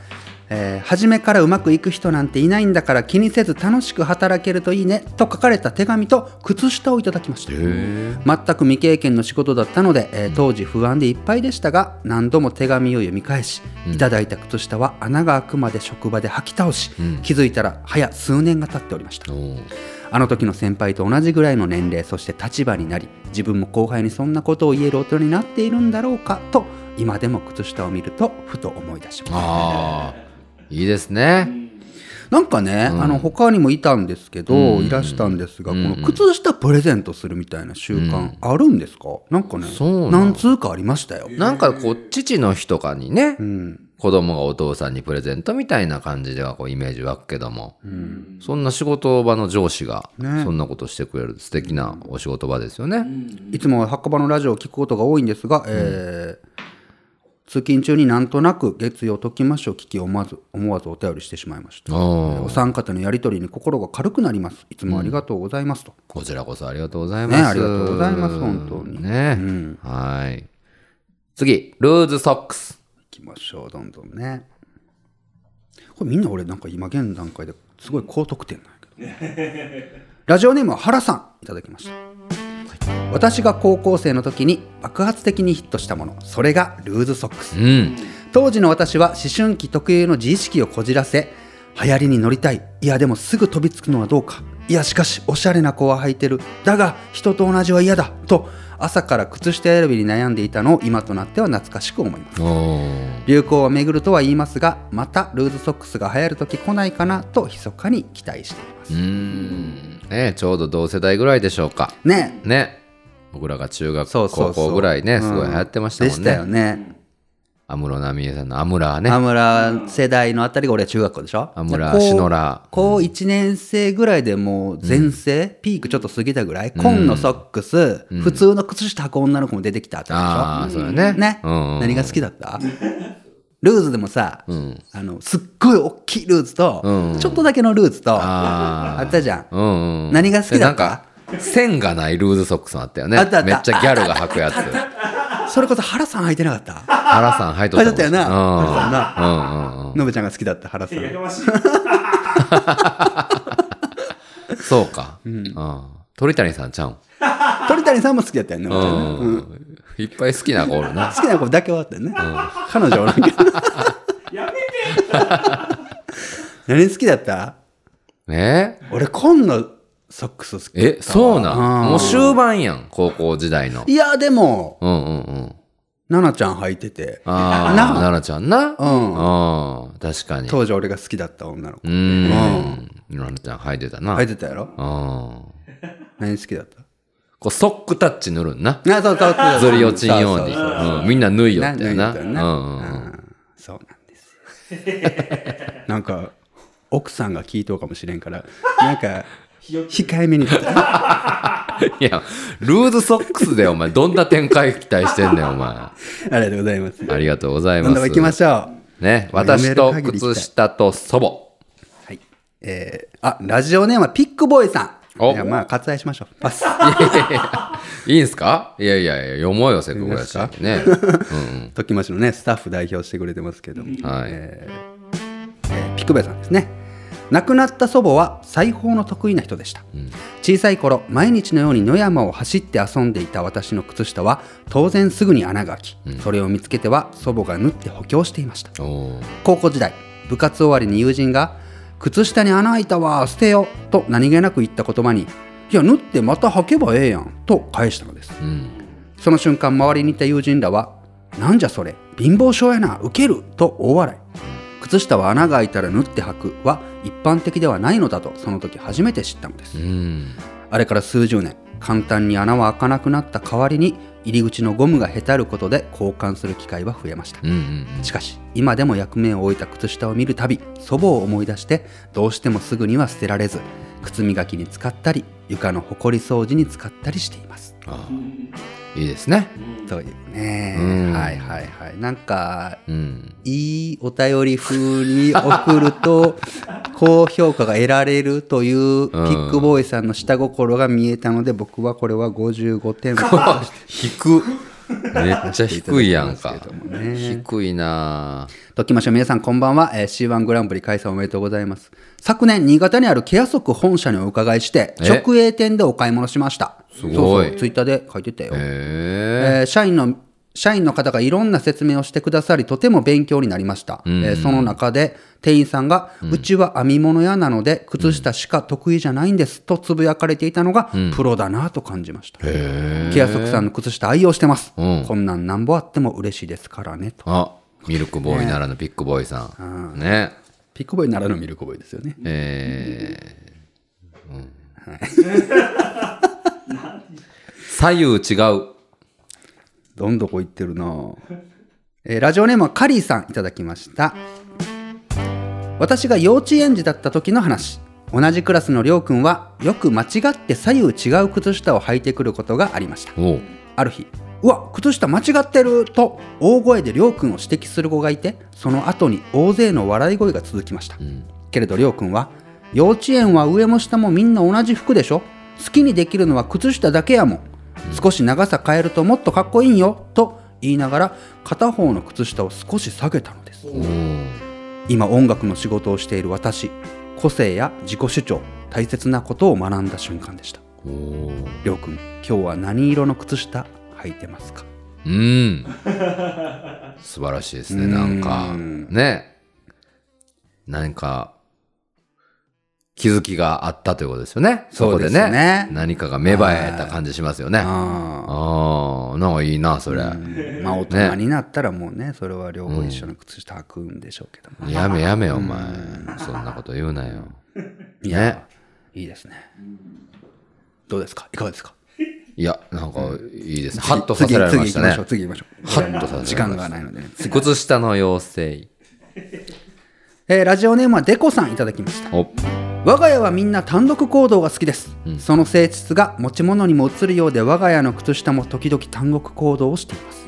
えー初めからうまくいく人なんていないんだから気にせず楽しく働けるといいねと書かれた手紙と靴下をいただきました。全く未経験の仕事だったので、えー当時不安でいっぱいでしたが何度も手紙を読み返し、いただいた靴下は穴が開くまで職場で履き倒し、気づいたら早数年が経っておりました。あの時の先輩と同じぐらいの年齢そして立場になり自分も後輩にそんなことを言える大人になっているんだろうかと今でも靴下を見るとふと思い出しますいいですね。なんかね、あの他にもいたんですけど、うん。いらしたんですが、うん。この靴下プレゼントするみたいな習慣あるんですか、なんかね何通かありましたよ、なんかこう、父の日とかにねう、ん、子供がお父さんにプレゼントみたいな感じではこうイメージ湧くけども、そんな仕事場の上司がそんなことしてくれる素敵なお仕事場ですよね。いつも墓場のラジオを聞くことが多いんですが、えー通勤中になんとなく月曜ときましょう聞き思わず思わずお便りしてしまいました。お三方のやりとりに心が軽くなります。いつもありがとうございますと。こちらこそありがとうございます。ねありがとうございます本当にね、はい。次、ルーズソックス。いきましょう、どんどんね。これみんな俺なんか今現段階ですごい高得点なんやけど。ラジオネームは原さんいただきました。私が高校生の時に爆発的にヒットしたものそれがルーズソックス。うん。当時の私は思春期特有の自意識をこじらせ流行りに乗りたい。いやでもすぐ飛びつくのはどうか。いやしかしおしゃれな子は履いてる。だが人と同じは嫌だ。と朝から靴下選びに悩んでいたのを今となっては懐かしく思います。流行は巡るとは言いますがまたルーズソックスが流行る時来ないかなと密かに期待していますうーん。ねちょうど同世代ぐらいでしょうか。ね。ね。僕らが中学そうそうそう。高校ぐらいね、すごい流行ってましたもんね。でしたよね。安室奈美恵さんのアムラーね。アムラ世代のあたりが俺は中学校でしょ？アムラでシノラ高1年生ぐらいでもう全盛、ピークちょっと過ぎたぐらい、紺のソックス、普通の靴下履く女の子も出てきたあたりでしょ？ああ、そうだね。ね、うんうん。何が好きだった？ルーズでもさ、んあのすっごい大きいルーズと、うんちょっとだけのルーズとああったじゃんうんうん。何が好きだった？でなんか、線がないルーズソックスもあったよね。あったあっためっちゃギャルが履くやつ。それこそ原さん履いてなかった？原さん履いとったよなうん原さんな。のぶちゃんが好きだった原さん。<laughs> そうか。うん。鳥谷さんちゃうん？鳥谷さんも好きだったよねうん。いっぱい好きな子おるな。好きな子だけはあったよね、彼女おらんけどやめて何好きだった？え？俺紺のソックス好きだったわえ、そうなん？うんもう終盤やん、高校時代の。いやでもうんうんうん。奈々ちゃん履いててああ、な奈々ちゃんな？うんうん。確かに。当時俺が好きだった女の子うーん。奈々ちゃん履いてたな。履いてたやろ？うん。何好きだった？こう、ソックタッチ塗るんな。あそうそうそう。ずり落ちんように。そうん。みんな縫いよったよな。うん。そうなんです。よ <laughs> なんか奥さんが聞いとうかもしれんからなんか控えめに。<laughs> いや、ルーズソックスでお前、どんな展開期待してんねん、お前。<laughs> ありがとうございます。ありがとうございます。どんどん行きましょう。ね、私と靴下と祖母。はい。えー、あラジオネームはピックボーイさん。おいやまあ割愛しましょう。<laughs> パスいいんすか？いやいやいや、読もうよ、せっかくやし。ね。うんときましのねスタッフ代表してくれてますけども、うん。はい。えーピックボーイさんですね。亡くなった祖母は裁縫の得意な人でした、小さい頃毎日のように野山を走って遊んでいた私の靴下は当然すぐに穴が開き、それを見つけては祖母が縫って補強していました。高校時代部活終わりに友人が「靴下に穴開いたわ捨てよ」と何気なく言った言葉に「いや縫ってまた履けばええやん」と返したのですうん。その瞬間周りにいた友人らは「なんじゃそれ貧乏症やなウケる」と大笑い靴下は穴が開いたら縫って履くは一般的ではないのだとその時初めて知ったのですうん。あれから数十年簡単に穴は開かなくなった代わりに入り口のゴムがへたることで交換する機会は増えました。しかし今でも役目を終えた靴下を見るたび祖母を思い出してどうしてもすぐには捨てられず靴磨きに使ったり床のほこり掃除に使ったりしていますあいいですね。そういうね。うん。はいはいはい。なんかうん。いいお便り風に送ると <laughs> 高評価が得られるというピックボーイさんの下心が見えたので僕はこれは55点。<laughs> 低めっちゃ低いやんか。低いなぁ。ときましょう。皆さんこんばんは、えー C1 グランプリ開催おめでとうございます昨年新潟にあるケアソク本社にお伺いしてえ？直営店でお買い物しました。すごい。そうそうツイッターで書いてたよ、へえ。ー社員の社員の方がいろんな説明をしてくださりとても勉強になりました、えーその中で店員さんが、うちは編み物屋なので靴下しか得意じゃないんですとつぶやかれていたのが、プロだなと感じました。ケアソクさんの靴下愛用してます、うん。こんなんなんぼあっても嬉しいですからねと。あ、ミルクボーイならぬピックボーイさん。ね。ピックボーイならぬミルクボーイですよね。えー。うん。左右違う。どんどこ行ってるな。えーラジオネームはカリーさんいただきました。私が幼稚園児だった時の話。同じクラスのりょうくんはよく間違って左右違う靴下を履いてくることがありました。ある日うわ靴下間違ってると大声でりょうくんを指摘する子がいてその後に大勢の笑い声が続きました、ん。けれどりょうくんは幼稚園は上も下もみんな同じ服でしょ。好きにできるのは靴下だけやもん。少し長さ変えるともっとかっこいいんよ。と言いながら片方の靴下を少し下げたのです。今音楽の仕事をしている私個性や自己主張大切なことを学んだ瞬間でした。りょうくん今日は何色の靴下履いてますか？うん。素晴らしいですね、なんか。うんね。何か、気づきがあったということですよね。そこでそうですね。ね何かが芽生えた感じしますよね。あああ、なんかいいな、それ。あまあ大人になったらもうねそれは両方一緒の靴下履くんでしょうけども、やめやめよ、お前。そんなこと言うなよ。いやいいですねどうですか？いかがですか？いや、なんかいいです。ね。ハッとさせられましたね。次行きましょう次行きましょう。ハッとさせられました。時間がないので靴下の妖えーラジオネームはデコさんいただきました。我が家はみんな単独行動が好きです、その性質が持ち物にも映るようで我が家の靴下も時々単独行動をしています。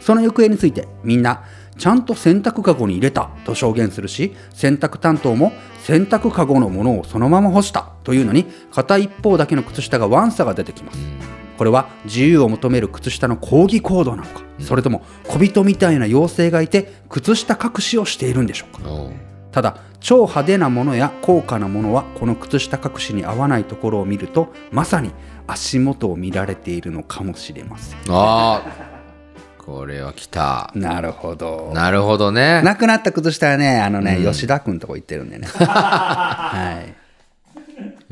その行方についてみんなちゃんと洗濯かごに入れたと証言するし洗濯担当も洗濯かごのものをそのまま干したというのに片一方だけの靴下がワンサが出てきます、これは自由を求める靴下の抗議行動なのか、それとも小人みたいな妖精がいて靴下隠しをしているんでしょうか？おう。ただ超派手なものや高価なものはこの靴下隠しに合わないところを見るとまさに足元を見られているのかもしれません。ああ、これは来た。なるほど。なるほどね。なくなった靴下はねあのね、吉田君とこ行ってるんでね。<laughs> はい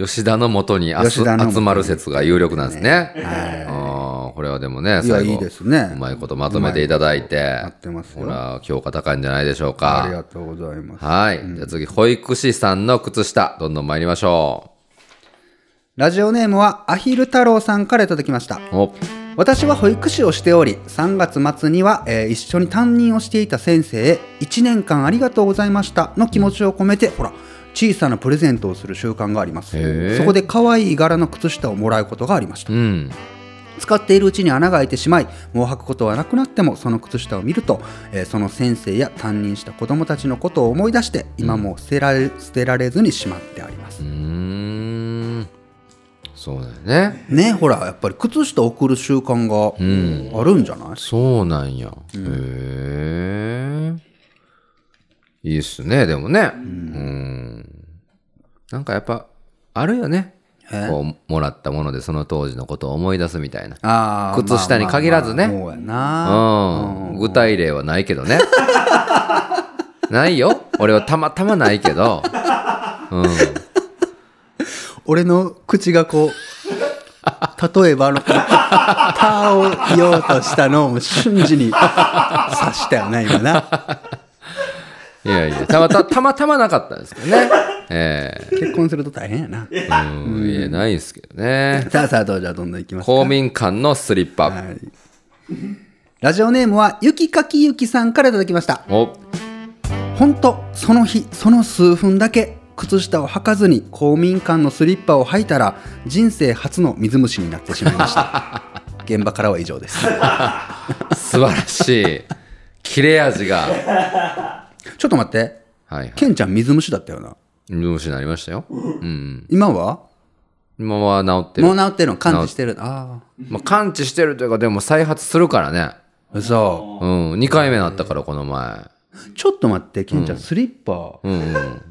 吉田のもとに。集まる説が有力なんですね。はい。これはでもね、最後いいですね。うまいことまとめていただいて、なってますよ。ほら、評価高いんじゃないでしょうか。ありがとうございます。はい。じゃあ次、保育士さんの靴下、どんどん参りましょラジオネームはアヒル太郎さんからいただきました私は保育士をしており3月末には、えー一緒に担任をしていた先生へ1年間ありがとうございましたの気持ちを込めて、ほら小さなプレゼントをする習慣がありますそこで可愛い柄の靴下をもらうことがありましたうん。使っているうちに穴が開いてしまいもう履くことはなくなってもその靴下を見ると、えーその先生や担任した子供たちのことを思い出して今も捨てられ,、捨てられずにしまってあります。そうだよね。ねほらやっぱり靴下送る習慣があるんじゃない、そうなんや。へえ。いいっすね、でもね。うん。なんかやっぱ、あるよね。こう、もらったものでその当時のことを思い出すみたいな。靴下に限らずねうん。具体例はないけどね。<laughs> ないよ。俺はたまたまないけど。うん。俺の口がこう例えばあの「た」を言おうとしたのを瞬時に刺したよね今ないやいや、たまたたまたまなかったですけどね。え結婚すると大変やなえうん。いや、ないですけどね。さあさあどうじゃあどんどんいきますか公民館のスリッパ。はいラジオネームはゆきかきゆきさんからいただきましたお、本当その日その数分だけ靴下を履かずに公民館のスリッパを履いたら人生初の水虫になってしまいました <laughs> 現場からは以上です <laughs> 素晴らしい。切れ味が。<laughs> ちょっと待ってはいはい。ケンちゃん水虫だったよな水虫になりましたよ。うん。今は？今は治ってる。もう治ってるの？感知してる？あまあ、完治してるというか、でも再発するからね。あ嘘うん。2回目なったから、この前。ちょっと待ってケンちゃん、スリッパうんうん。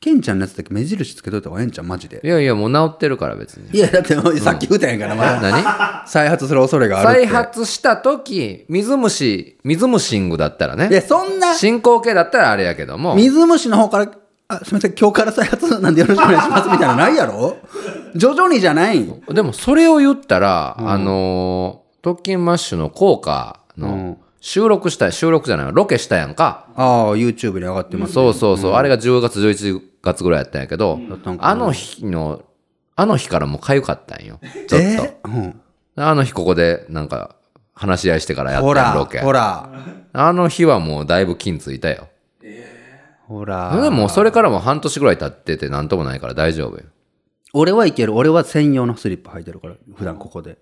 ケンちゃんのやつだけ目印つけといた方がええんちゃんマジで。いやいや、もう治ってるから、別に。いやだってさっき言ったんやからまだ。<laughs> 何？再発する恐れがある再発した時、水虫、水虫ングだったらいやね。そんな。進行形だったらあれやけども。水虫の方からあすみません今日から再発なんでよろしくお願いしますみたいなのないやろ？徐々にじゃない。んでもそれを言ったら、あのー、特勤マッシュの効果の収録した、収録じゃないロケしたやんか。ああ YouTube に上がってますそうそうそう。あれが10月、11月ぐらいやったんやけど、あの日の、あの日からもう痒かったんよ。ちょっと。え？ーうんあの日ここでなんか話し合いしてからやっほらたんロケ。ほらあの日はもうだいぶ金ついたよ。ほらでもそれからも半年ぐらい経っててなんともないから大丈夫よ。俺はいける俺は専用のスリッパ履いてるから普段ここで。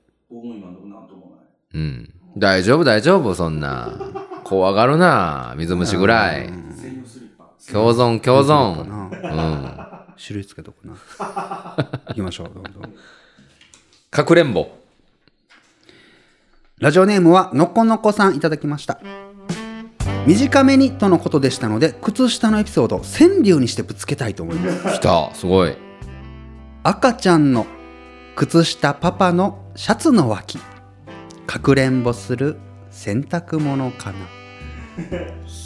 うん。大丈夫大丈夫そんな。怖がるな水虫ぐらい。共存共存。うん。種類つけとくな <laughs> 行きましょうどんどんかくれんぼ。ラジオネームはのこのこさんいただきました短めにとのことでしたので靴下のエピソードを川柳にしてぶつけたいと思います来た。すごい。赤ちゃんの靴下パパのシャツの脇かくれんぼする洗濯物かな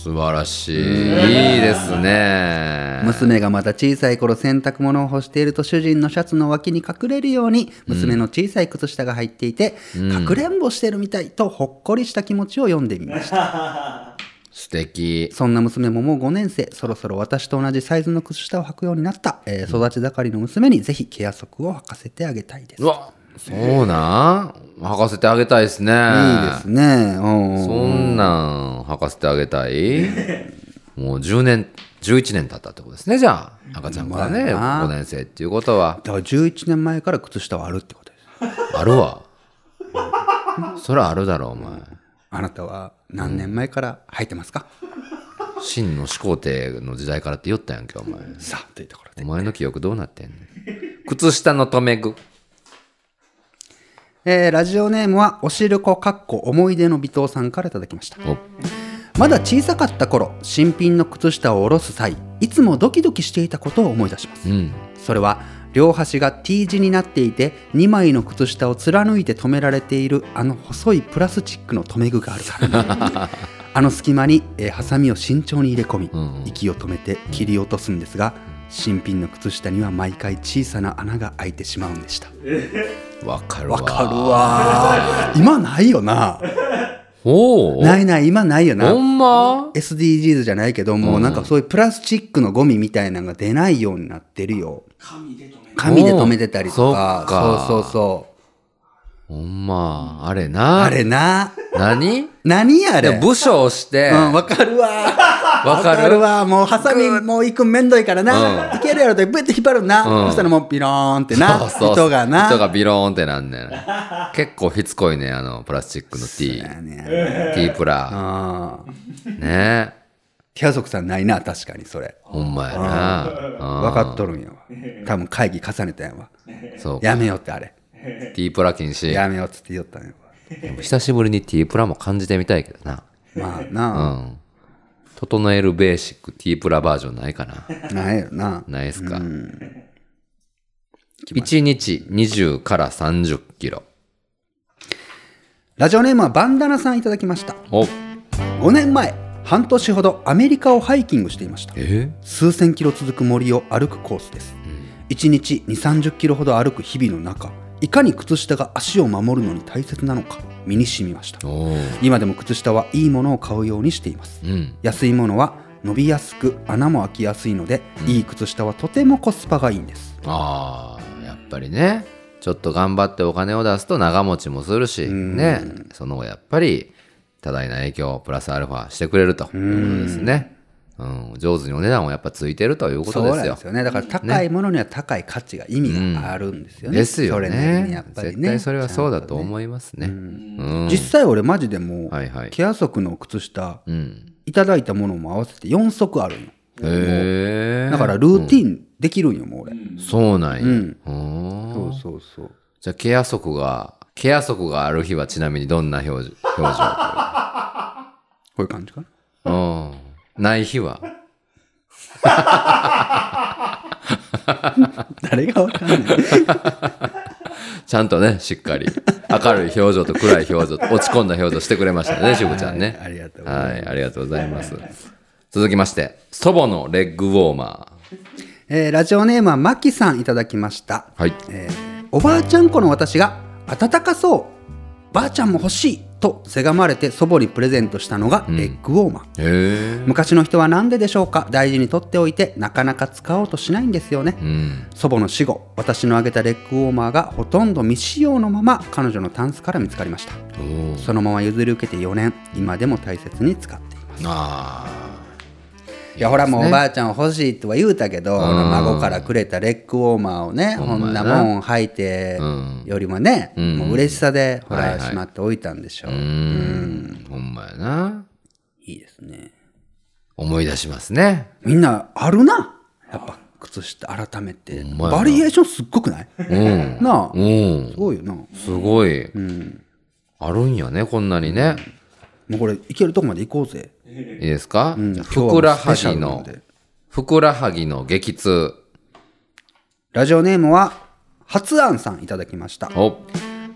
素晴らしい。いいですね。娘がまだ小さい頃洗濯物を干していると主人のシャツの脇に隠れるように娘の小さい靴下が入っていて、かくれんぼしてるみたいとほっこりした気持ちを読んでみました <laughs> 素敵。そんな娘ももう5年生そろそろ私と同じサイズの靴下を履くようになった、えー育ち盛りの娘にぜひケア足を履かせてあげたいですうわ、そうなん？履かせてあげたいですね。いいですねうんそんなん履かせてあげたい？もう10年、11年経ったってことですね、じゃあ。赤ちゃんからね、まあな5年生っていうことは。だから11年前から靴下はあるってことですあるわ。それあるだろ、お前。あなたは何年前から履いてますか、真の始皇帝の時代からって言ったやんけ、お前。さあというところでお前の記憶どうなってんねん。靴下の留め具。えーラジオネームはおしるこかっこ思い出の微糖さんからいただきました。おまだ小さかった頃新品の靴下を下ろす際いつもドキドキしていたことを思い出します。うん。それは両端が T 字になっていて2枚の靴下を貫いて留められているあの細いプラスチックの留め具があるから。<laughs> あの隙間に、えーハサミを慎重に入れ込み、うん。息を止めて切り落とすんですが新品の靴下には毎回小さな穴が開いてしまうんでした。わかるわ。わかるわ。今ないよな。おお。ないない今ないよな。ほんま？SDGs じゃないけども、うなんかそういうプラスチックのゴミみたいなのが出ないようになってるよ。紙で止める。紙で留めてたりとか。そっか。そうそうそうほんま、あれな。あれな。何？何あれ？部署して、うん、わかるわ。<laughs> わかる？わ。もう、ハサミ、もう行くんめんどいからな。いけるやろと、ブッて引っ張るな。うんそしたらもう、ピローンってな。そうそう糸がな。糸がビローンってなんねん。結構しつこいね、あの、プラスチックの T。T プラ。ね手足さんないな、確かにそれ。ほんまやな。うん分かっとるんやわ。多分会議重ねたんやわ。そうか。やめようってあれ。T プラ禁止。やめようっつって言ったん久しぶりに T プラも感じてみたいけどな。うまあな、ん。整えるベーシック T プラバージョンないかな。ないよな。ないっすか。1日20から30キロ。ラジオネームはバンダナさんいただきました。お、5年前、半年ほどアメリカをハイキングしていました。え？数千キロ続く森を歩くコースです。1日2、30キロほど歩く日々の中、いかに靴下が足を守るのに大切なのか身に染みました。今でも靴下はいいものを買うようにしています。うん。安いものは伸びやすく穴も開きやすいので、いい靴下はとてもコスパがいいんです。ああ、やっぱりね。ちょっと頑張ってお金を出すと長持ちもするし、ね。その後やっぱり多大な影響をプラスアルファしてくれるということですね。うん、上手にお値段をやっぱついてるということですよ。すよね。だから高いものには高い価値が意味があるんですよね。ですよねやっぱりね。絶対それはそうだと思いますね。うん。実際俺マジでもう、はいはいケア足の靴下うん。いただいたものも合わせて4足あるんよ。へえ。だからルーティンできるんよ、もう俺。そうなんや。うんうんそうそうそう。じゃあ、ケア足が、ケア足がある日はちなみにどんな表情？表情 <laughs> こういう感じかな？うん。ない日は <laughs> 誰がわかんない。ちゃんとね、しっかり。明るい表情と暗い表情と落ち込んだ表情してくれましたね、しぶちゃんね。ありがとうございますはい、ありがとうございます。続きまして、祖母のレッグウォーマえーラジオネームはマキさんいただきました。ー。はい。えーおばあちゃん子の私が暖かそうばあちゃんも欲しいとせがまれて祖母にプレゼントしたのがレッグウォーマー、へえ。昔の人は何ででしょうか？大事に取っておいてなかなか使おうとしないんですよね、うん。祖母の死後私のあげたレッグウォーマーがほとんど未使用のまま彼女のタンスから見つかりました。そのまま譲り受けて4年。今でも大切に使っています。ああ。いやほらもうおばあちゃん欲しいとは言うたけど、ん。孫からくれたレッグウォーマーをねこんな。もん履いてうんよりもね、ん。もう嬉しさでほら、しまっておいたんでしょう、うーん。ほんまやな。いいですね。思い出しますね。みんなあるな。やっぱ靴下改めて。バリエーションすっごくない？うん。なあ。うん。す。ごいよな。もすごい。あるんやね、こんなにね。うこれいけるとこまで行こうぜ、いいですか？うん。ふくらはぎのふくらはぎの激痛。ラジオネームは発案さんいただきました。お。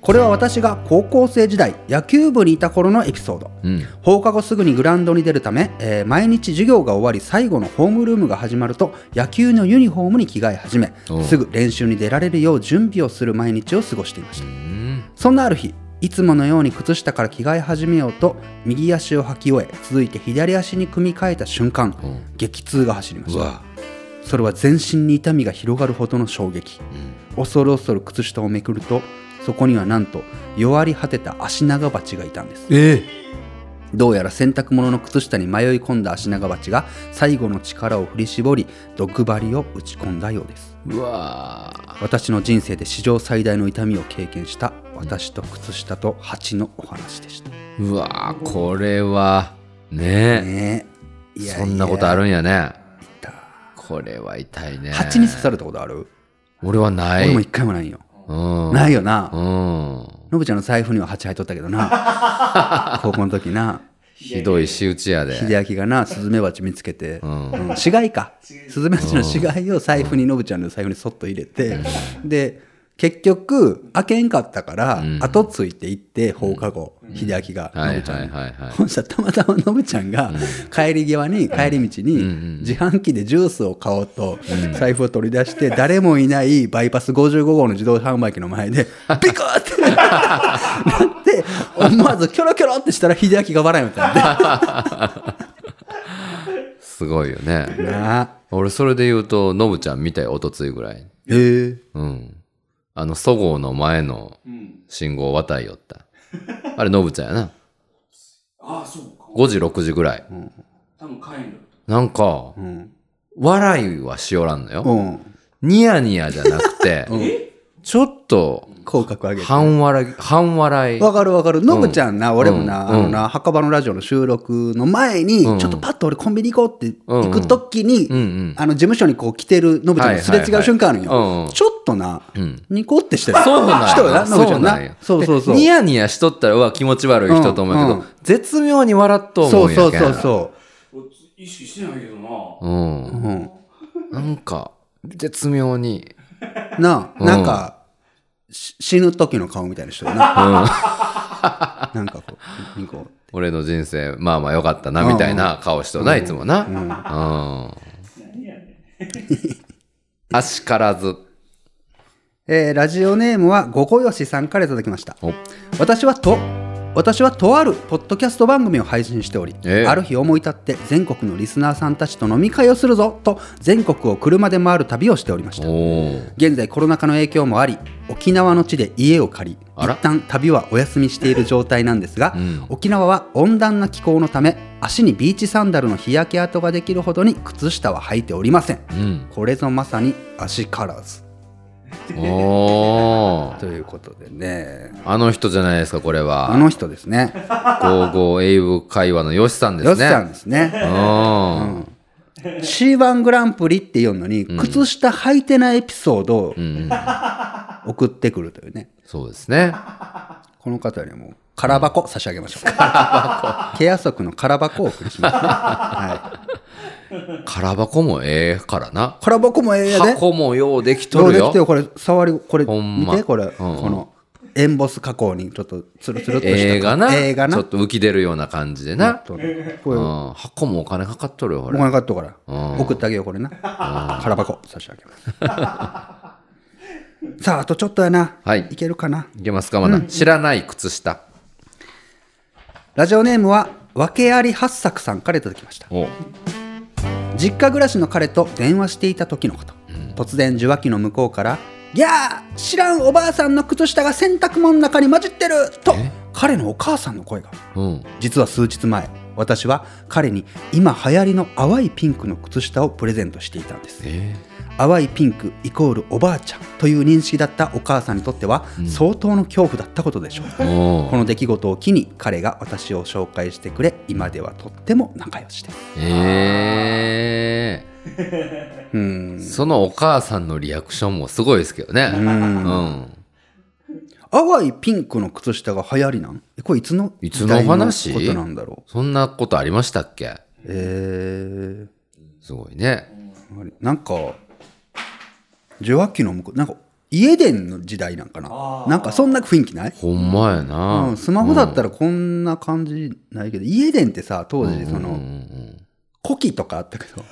これは私が高校生時代野球部にいた頃のエピソード、うん。放課後すぐにグラウンドに出るため、えー毎日授業が終わり最後のホームルームが始まると野球のユニフォームに着替え始めすぐ練習に出られるよう準備をする毎日を過ごしていました。うん。そんなある日いつものように靴下から着替え始めようと右足を履き終え続いて左足に組み替えた瞬間うん。激痛が走りました。それは全身に痛みが広がるほどの衝撃。恐る恐る靴下をめくるとそこにはなんと弱り果てた足長鉢がいたんです。え。どうやら洗濯物の靴下に迷い込んだ足長鉢が最後の力を振り絞り毒針を打ち込んだようですうわ私の人生で史上最大の痛みを経験した私と靴下と蜂のお話でした。ーうわーこれは、ね。ね。えいやいやそんなことあるんやね。だこれは痛いね。蜂に刺されたことある、俺はない。俺も一回もないよ、うん。ないよな、うん。のぶちゃんの財布には蜂入っとったけどな。<laughs> 高校の時なひどい仕打ちやで。秀明がなスズメバチ見つけて、ん。うん死骸か。スズメバチの死骸を財布にのぶちゃんの財布にそっと入れて、で結局開けんかったから、後ついていって放課後、秀明がのはいぶちゃん。ほんしたらたまたまのぶちゃんが帰り際に帰り道に自販機でジュースを買おうと財布を取り出して誰もいないバイパス55号の自動販売機の前で <laughs> ビクッてなって。思わずキョロキョロってしたら秀明が笑いみたいなすごいよね。俺それで言うと、ノブちゃん見たよ、おとついぐらい。へえうん。あの、そごうの前の信号渡りよった。<laughs> あれ、ノブちゃんやな。ああ、そうか。5時、6時ぐらい。多分帰る。なんか、笑いはしおらんのよ。うんニヤニヤじゃなくて、<laughs> ちょっと、口角上げて半笑い、半笑い。わかるわかる。のぶちゃんな、俺もな、うんあのな、墓場のラジオの収録の前に、うんちょっとパッと俺コンビニ行こうって行くときに。あの、事務所にこう来てるのぶちゃんとすれ違う瞬間あるんよ。ちょっとな、んニコってしてる。そうなん人よな、や。のぶちゃんなそう。そうそうそう。でニヤニヤしとったら、うわ、気持ち悪い人と思うけど、絶妙に笑っと思そううんそうやけん。そうそ意識してないけどな。うん。う。うん。なんか、絶妙に。なあ、うんなんか、し死ぬ時の顔みたいな人よな。なんかこう、ニコ。俺の人生、まあまあよかったな、みたいな顔しとるな、いつもな。うん。あしからず。えーラジオネームはごこよしさんからいただきました。お私はと私はとあるポッドキャスト番組を配信しており、ええ。ある日思い立って全国のリスナーさんたちと飲み会をするぞと全国を車で回る旅をしておりました。現在コロナ禍の影響もあり沖縄の地で家を借り一旦旅はお休みしている状態なんですが、ん。沖縄は温暖な気候のため足にビーチサンダルの日焼け跡ができるほどに靴下は履いておりません。うん。これぞまさに足からずおーということでねあの人じゃないですか、これあは。の人ですねゴーゴー英語会話のヨシさんですね。よっさんですねうん。C1 グランプリっていうのに、靴下履いてないエピソードをうん。送ってくるというね。そうですね。この方にはもう、空箱差し上げましょう。空箱。<laughs> ケア足の空箱をお送りしますね。はい。<laughs> 空箱もええからな。空箱もええやで。箱もようできとるよどうできて。よ、これ、触り、これ、見て、これ、うんこの、エンボス加工にちょっとツルツルっとした。映画な。映画な。ちょっと浮き出るような感じでな。これ、うん。箱もお金かかっとるよ、こおれ。金かかっとうから、うん送ってあげよう、これな。空箱差し上げます。<laughs> さあ、あとちょっとやな。はいいけるかな？いけますか、まだ。知らない靴下。ラジオネームは訳あり八作さんからいただきましたお実家暮らしの彼と電話していた時のこと、突然受話器の向こうから「いやー知らんおばあさんの靴下が洗濯物の中に混じってる!」と彼のお母さんの声がうん。実は数日前私は彼に今流行りの淡いピンクの靴下をプレゼントしていたんですえ？淡いピンクイコールおばあちゃんという認識だったお母さんにとっては相当の恐怖だったことでしょう、ー、おこの出来事を機に彼が私を紹介してくれ今ではとっても仲良しで。すえうん。ー、そのお母さんのリアクションもすごいですけどね。うん。淡いピンクの靴下が流行りなん？えこれいつのいつの話？ことなんだろう？そんなことありましたっけ？えすごいね。ー、なんか受話器の向こうなんか家電の時代なんかな。なんかそんな雰囲気ない？ほんまやな。うん、スマホだったらこんな感じないけど、家電ってさ当時その、うんうん古希とかあったけど、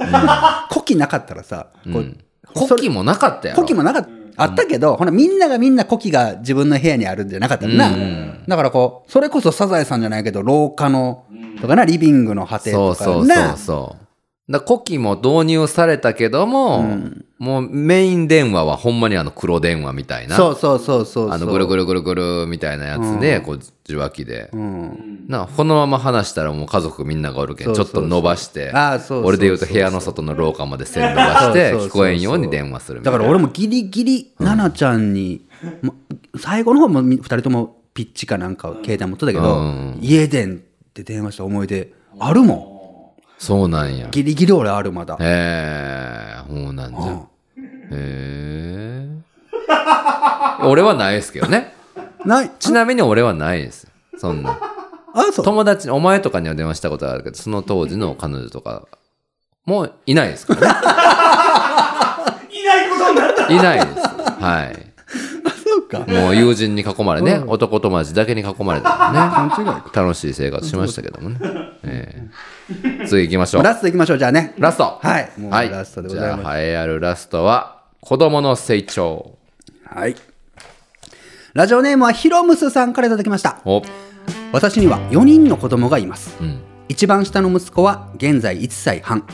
古希なかったらさ、こう古希もなかったやろ。古希もなかった、あったけど、ほらみんながみんな古希が自分の部屋にあるんじゃなかったのな、だからこうそれこそサザエさんじゃないけど廊下のとかなリビングの果てそうとかそうそうなそう。だ古希も導入されたけども、もうメイン電話はほんまにあの黒電話みたいな。そうそうそうそうあのぐるぐるぐるぐるみたいなやつで、こう受話器で。うん、なこのまま話したらもう家族みんながおるけんちょっと伸ばして俺で言うと部屋の外の廊下まで線伸ばして聞こえんように電話するみたいな。だから俺もギリギリ奈々ちゃんに、ま最後の方も2人ともピッチかなんかを携帯持ってたけど、うん。家電って電話した思い出あるもんそうなんや。ギリギリ俺あるまだ。へえそうなんじゃ。うん。へえ <laughs> 俺はないですけどね。ない？ちなみに俺はないです。そんな。あそう。友達お前とかには電話したことあるけどその当時の彼女とかもういないですからね。<laughs> いないことになった。いないです。はいか。<laughs> もう友人に囲まれね、男友達だけに囲まれてね、勘違いか。楽しい生活しましたけどもね。ええ。次行きましょう。ラストいきましょうじゃあね。ラスト。はい。もうはい。ラストでございます。じゃあ、栄えあるラストは、子供の成長。はい。ラジオネームはヒロムスさんからいただきました。お、私には4人の子供がいます。うん。一番下の息子は現在1歳半、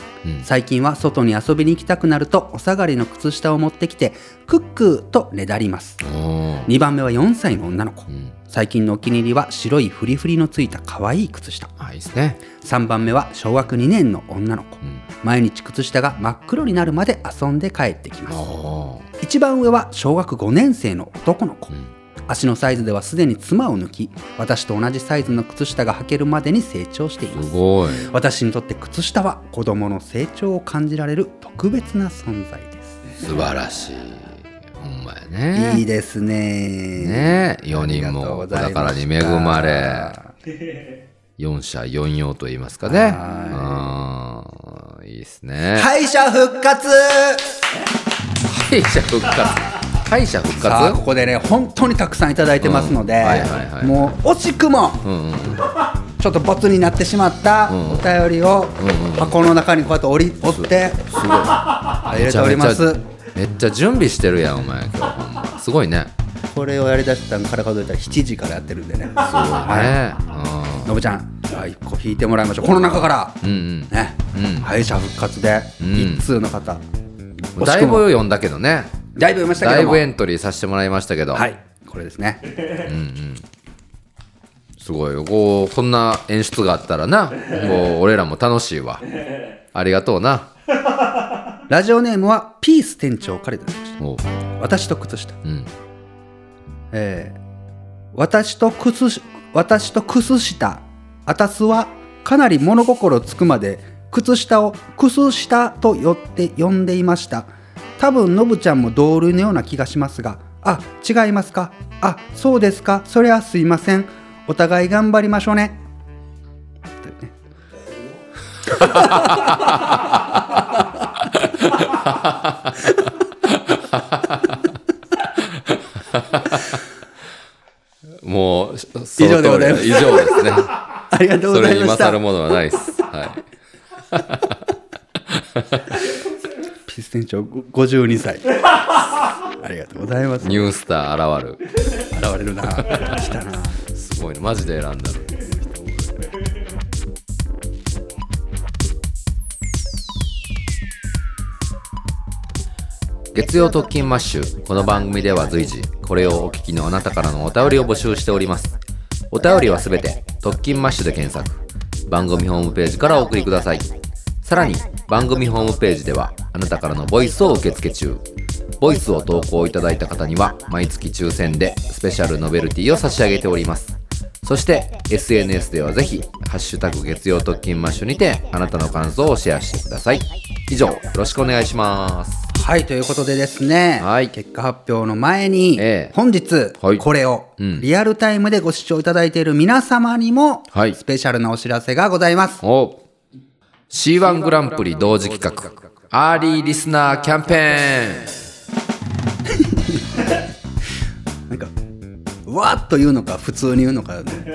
最近は外に遊びに行きたくなるとお下がりの靴下を持ってきてクックーとねだります。おー。2番目は4歳の女の子、ん。最近のお気に入りは白いフリフリのついた可愛い靴下。あ、いいですね。3番目は小学2年の女の子、ん。毎日靴下が真っ黒になるまで遊んで帰ってきます。一番上は小学5年生の男の子、ん足のサイズではすでに妻を抜き私と同じサイズの靴下が履けるまでに成長していますすごい。私にとって靴下は子供の成長を感じられる特別な存在です、素晴らしい。ほんまやね。いいですねね4人も子ございました宝に恵まれ、4者4様と言いますかね。あーいいですね。敗者復活 <laughs> 敗者復活。敗者復さあこ活こでね本当にたくさんいただいてますので、もう惜しくもうんうん。ちょっとボツになってしまったんお便りを箱の中にこうやって折り折ってすごい。入れておりますめっちゃ準備してるやん、お前、今日。すごいね。これをやりだしたんから数えたら7時からやってるんでねすごいね。のぶちゃんじゃあ1個引いてもらいましょうこの中からうん。うんね、うん敗者復活でん一通の方、うん。だいぶ読んだけどね。だいぶ読みましたけども。だいぶエントリーさせてもらいましたけど。はいこれですね。すごいよ。こう、こんな演出があったらな、こう、俺らも楽しいわ。ありがとうな。ラジオネームはピース店長からいただきました。私と靴下。うん。えー私と靴し私と靴下。あたすはかなり物心つくまで靴下を靴下とよって呼んでいました。多分のぶちゃんも同類のような気がしますが。あ違いますか？あそうですか？それはすいません。お互い頑張りましょうね。もう、以以上でございます。以上ですね。<laughs> ありがとうそれございました。に勝るものはないです。ピス店長52歳ありがとうございます。ニュースター現る。現れるな。来たな。すごいねマジで選んだの。月曜特勤マッシュ。この番組では随時これをお聞きのあなたからのお便りを募集しております。お便りはすべて特勤マッシュで検索。番組ホームページからお送りください。さらに番組ホームページではあなたからのボイスを受け付け中。ボイスを投稿いただいた方には毎月抽選でスペシャルノベルティを差し上げております。そして SNS ではぜひ「ハッシュタグ月曜特勤マッシュ」にてあなたの感想をシェアしてください。以上よろしくお願いします。はいということでですね、はい。結果発表の前に、ええ。本日、はい。これをうん。リアルタイムでご視聴いただいている皆様にも、はい。スペシャルなお知らせがございます。お C1 グランプリ同時企画アーリーリスナーキャンペーン。<laughs> なんかわーっと言うのか普通に言うのか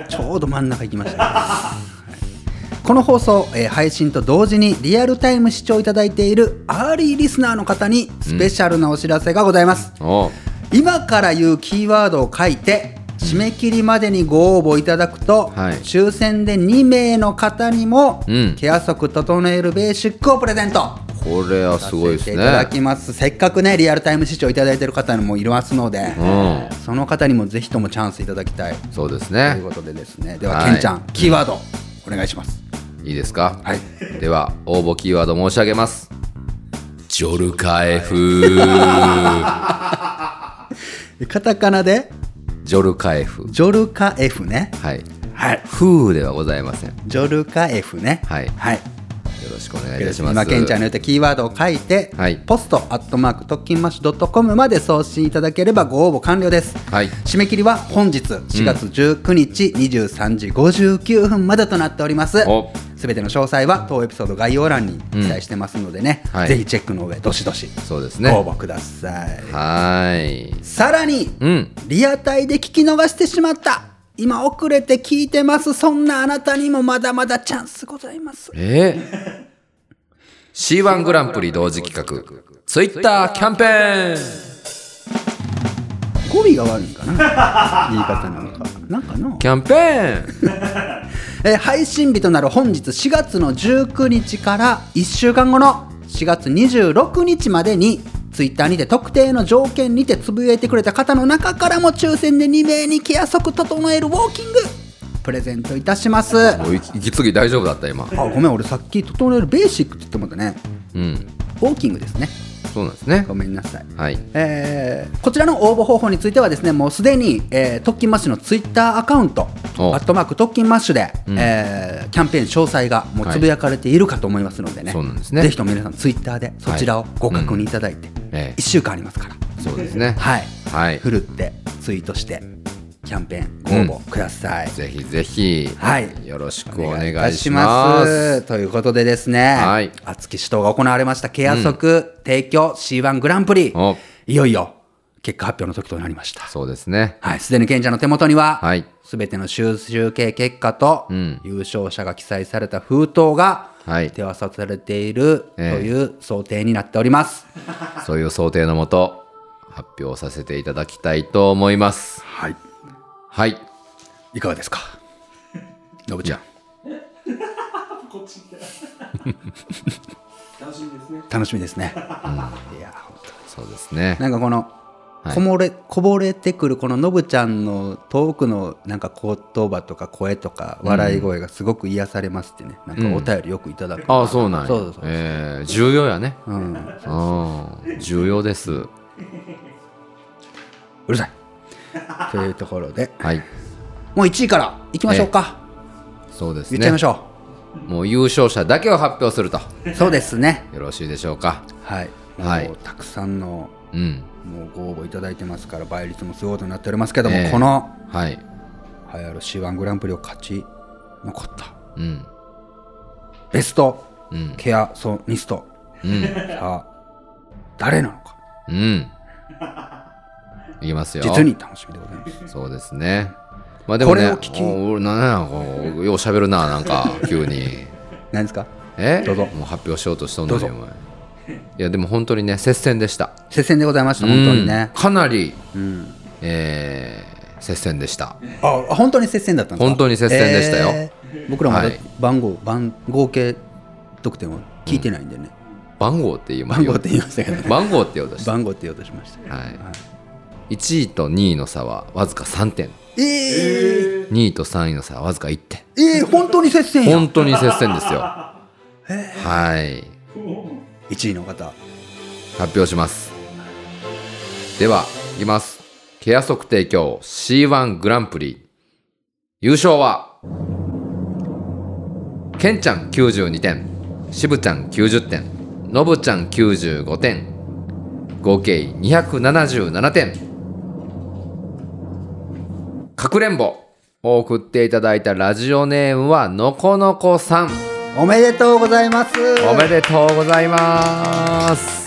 ちょうど真ん中行きました、は <laughs> いこの放送、えー配信と同時にリアルタイム視聴いただいているアーリーリスナーの方にスペシャルなお知らせがございます、お今から言うキーワードを書いて締め切りまでにご応募いただくと、はい。抽選で2名の方にも、うん。ケア足整えるベーシックをプレゼント。これはすごいですね。いただきます。せっかくねリアルタイム視聴いただいている方もいますので、うん。その方にもぜひともチャンスいただきたい。そうですというねことでですね。では、はい。ケンちゃんキーワードお願いします。いいですか？はい。では応募キーワード申し上げます。ジョルカエフ。<laughs> カタカナで？ジョルカエフ。ジョルカ F ね。はい。はい。フーではございません。よジョルカ F ね。はい。はいろしくお願いいたします。今ケンちゃんの言ったキーワードを書いて、はい。ポストアットマーク特勤マッシュ .com まで送信いただければご応募完了です、はい。締め切りは本日4月19日23時59分までとなっております。お。すべての詳細は当エピソード概要欄に記載してますのでね、はい。ぜひチェックの上どしどしそうですね。ご応募ください、はーい。さらに、うん。リアタイで聞き逃してしまった今遅れて聞いてます。そんなあなたにもまだまだチャンスございます。え？ー、C1 グランプリ同時企画。ツイッターキャンペーン。語尾が悪いんかな。<laughs> 言い方なのか。なんかな。キャンペーン。<laughs> えー配信日となる本日4月の19日から1週間後の4月26日までにツイッターにて特定の条件にてつぶやいてくれた方の中からも抽選で2名にケア速整えるウォーキング。プレゼントいたします。あ息継ぎ大丈夫だった今。ごめん俺さっき整えるベーシックって言ってもらったね。うん。ウォーキングですねそうなんですね。ごめんなさい。はい。えーこちらの応募方法についてはですねもうすでに、えー特勤マッシュのツイッターアカウントお。アットマーク特勤マッシュで、うん。えーキャンペーン詳細がもうつぶやかれているかと思いますのでね、そうなんですね。ぜひとも皆さんツイッターでそちらをご確認いただいて、え1週間ありますから、えそうですね。はい、はい。ふるってツイートしてキャンペーンご応募ください、ぜひぜひ、はい。よろしくお願いいします。す。ということでですね、はい。熱き死闘が行われましたケア速提供 C1 グランプリ、お。いよいよ結果発表の時となりました。そうですね。はい、すでに賢者の手元には、はい。すべての集集計結果と、うん。優勝者が記載された封筒が、はい。手渡されているとえ。えいう想定になっております。そういう想定のもと発表させていただきたいと思います。はい、はい。いかがですか？のぶちゃん、<laughs> こっち楽しみですね。楽しみですね。いや、本そうですね。当なんかこの。はい。こもれこぼれてくるこののぶちゃんの遠くのなんか言葉とか声とか笑い声がすごく癒されますってね、なんかお便りよくいただく、ああそうなんや。そうそうそう。えー重要やね。うん、うん。重要です。うるさい <laughs> というところで。はい。もう1位からいきましょうか、そうです言っちゃいまねしょもう優勝者だけを発表すると。うそうですね。よろしいでしょうか。はい。もうはいたくさんのうん。もうご応募いただいてますから倍率もすごいことになっておりますけども、ええ。このはい。流行る C1 グランプリを勝ち残ったうん。ベストうん。ケアソニスト、うん。さあ誰なのか。うんいきますよ。実に楽しみでございます。そうですね。まあでもね俺なんやこうよう喋るななんか <laughs> 急に。何ですか？え？どうぞ。もう発表しようとしとんのにいやでも本当にね接戦でした。接戦でございました本当にね。うんかなり、うん。えー接戦でした。あ本当に接戦だったんですか？本当に接戦でしたよ。えー。僕らまだはい。番号、番合計得点を聞いてないんでね、番号って言いま番号って言いましたけどね。番号って言おうとして、番号って言おうとしましたはい、1位と2位の差はわずか3点。えー、2位と3位の差はわずか1点。えー、本当に接戦や。本当に接戦ですよ。はい。1位の方。発表します。ではいきます。ケア測提供 C1 グランプリ。優勝はケンちゃん92点しぶちゃん90点のぶちゃん95点合計277点。かくれんぼを送っていただいたラジオネームはのこのこさん。おめでとうございます。おめでとうございます。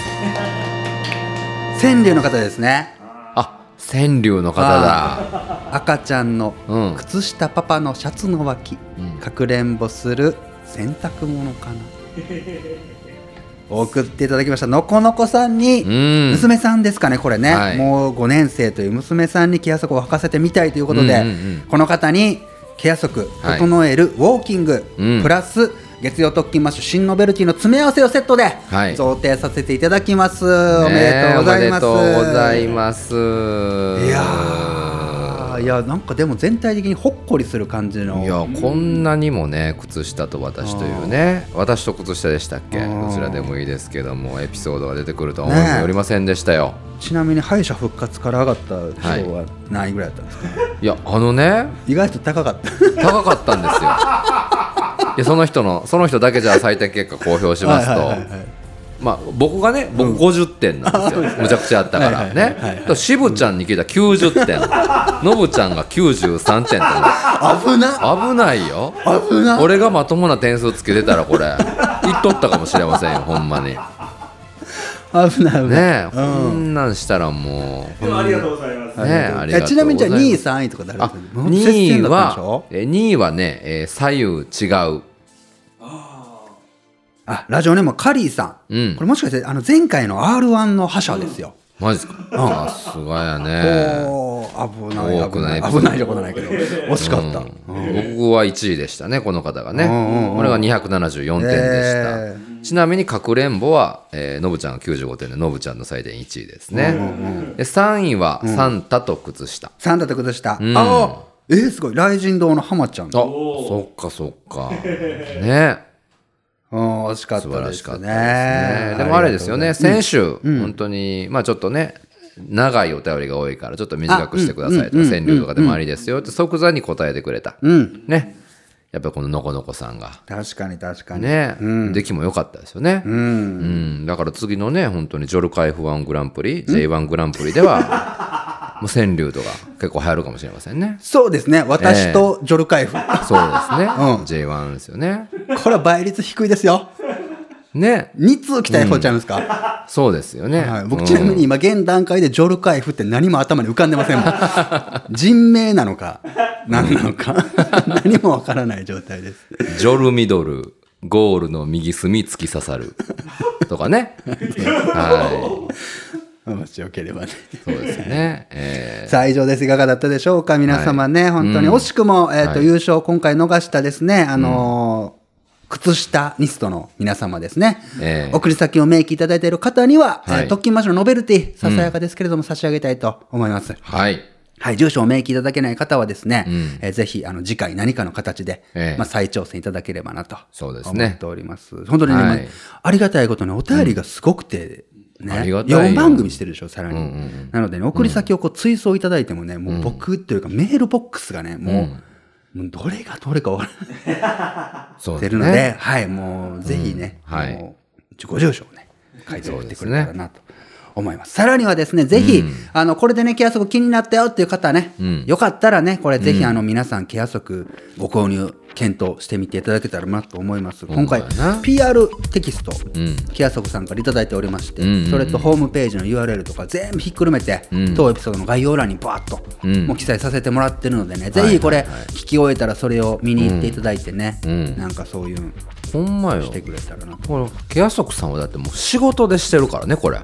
川柳の方ですね。あ川柳の方だ。赤ちゃんのうん。靴下パパのシャツの脇、うん。かくれんぼする洗濯物かな送っていただきました。のこのこさんに、うん。娘さんですかねこれね、はい。もう5年生という娘さんにケア足を履かせてみたいということで、うんうんうん。この方にケア足はい。整えるウォーキング、うん。プラス月曜特勤マッシュ新ノベルティの詰め合わせをセットではい。贈呈させていただきます、おめでとうございます。ねえおめでとうございます。いやーいやなんかでも全体的にほっこりする感じの。いやこんなにもね靴下と私というね私と靴下でしたっけ？うん。どちらでもいいですけどもエピソードが出てくるとはね思っておりませんでしたよ、ちなみに敗者復活から上がった賞は何位ぐらいだったんですか、い、やあのね意外と高かった。高かったんですよ。いやその人のその人だけじゃあ採点結果公表しますと。はいはいはいはいまあ僕がね僕50点なんですよ、むちゃくちゃあったからね。渋ちゃんに聞いたら90点。ノブちゃんが93点って危な危ないよ。危な俺がまともな点数つけてたらこれ。言っとったかもしれませんよほんまに。ね危ない危ない。え、こんなんしたらもう。でもありがとうございます。ねえありがとちなみにじゃあ2位3位とか誰あですかもう接2位はょ？え2位はね、えー左右違うあラジオネームカリーさん、うん。これもしかしてあの前回の r 1の覇者ですよ、マジですか？あさすがやね。おー危ない多くない危ない。危ないってことないけど惜しかった、うん。僕は1位でしたねこの方がね、これが274点でした、えちなみにかくれんぼは、えーのぶちゃんが95点でのぶちゃんの採点1位ですね、で3位はサンタと靴下、サンタと崩した、ん。ああえー、すごい。雷神堂の浜ちゃん。あそっかそっか。ねうん惜しかっ素たです晴らしかったですね。ね。でもあれですよね、先週、うん。本当に、まあちょっとね、長いお便りが多いから、ちょっと短くしてくださいと川柳とかでもありですよ。って即座に答えてくれた。うん。ね。やっぱりこののこのこさんが。確かに確かに。ね、うん。出来も良かったですよね。ううん。ん、だから次のね、本当にジョルカ F1 グランプリ、J1 グランプリでは、もう川柳とか結構流行るかもしれませんね。そうですね私とジョルカイフ、そうですね。うん J1 ですよね。これは倍率低いですよね。2通来たい方ちゃいますか、そうですよね。はい、僕うんちなみに今現段階でジョルカイフって何も頭に浮かんでませんもん <laughs> 人名なのか何なのか何もわからない状態ですジョルミドル、ゴールの右隅突き刺さる。とかね。<laughs> はもしよければね。い。そうですね。えさあ以上です。いかがだったでしょうか？皆様ね、本当にうん。惜しくも、えーとはい。優勝今回逃したですね。あのー靴下ニストの皆様ですね、ええ送り先を明記いただいている方には、特勤マッシュのノベルティささやかですけれども、差し上げたいと思います。ーはい。はい、住所を明記いただけない方はですね、うん。えーぜひあの次回何かの形で、ええまあ、再挑戦いただければなとそうですね。思っております。本当にね、はい。まあありがたいことにお便りがすごくて、ね、ありがたいよ。4番組してるでしょ、さらに。うんうんうん。なのでね、送り先をこう追送いただいてもね、もう僕というかメールボックスがね、もう、もうどれがどれか分から <laughs> そうですってるので、ね。はい、もうぜひね、うん。はい。もう自己住所をね、書いて送ってくれたらなと思います。さらにはですね、ぜひ、うんあの、これでね、ケア足気になったよっていう方ね、うん。よかったらね、これぜひ、あの、皆さん、ケア足ご購入、検討してみていただけたらなと思います。今回 PR テキスト、うん。ケア足さんからいただいておりまして、うんうんうん。それとホームページの URL とか全部ひっくるめて、うん。当エピソードの概要欄にバーッと、うん。もう記載させてもらってるのでね、はいぜひこれ、聞き終えたらそれを見に行っていただいてね、うん。なんかそういうのほんまよ。してくれたらな。と。これケアソクさんはだってもう仕事でしてるからねこれ。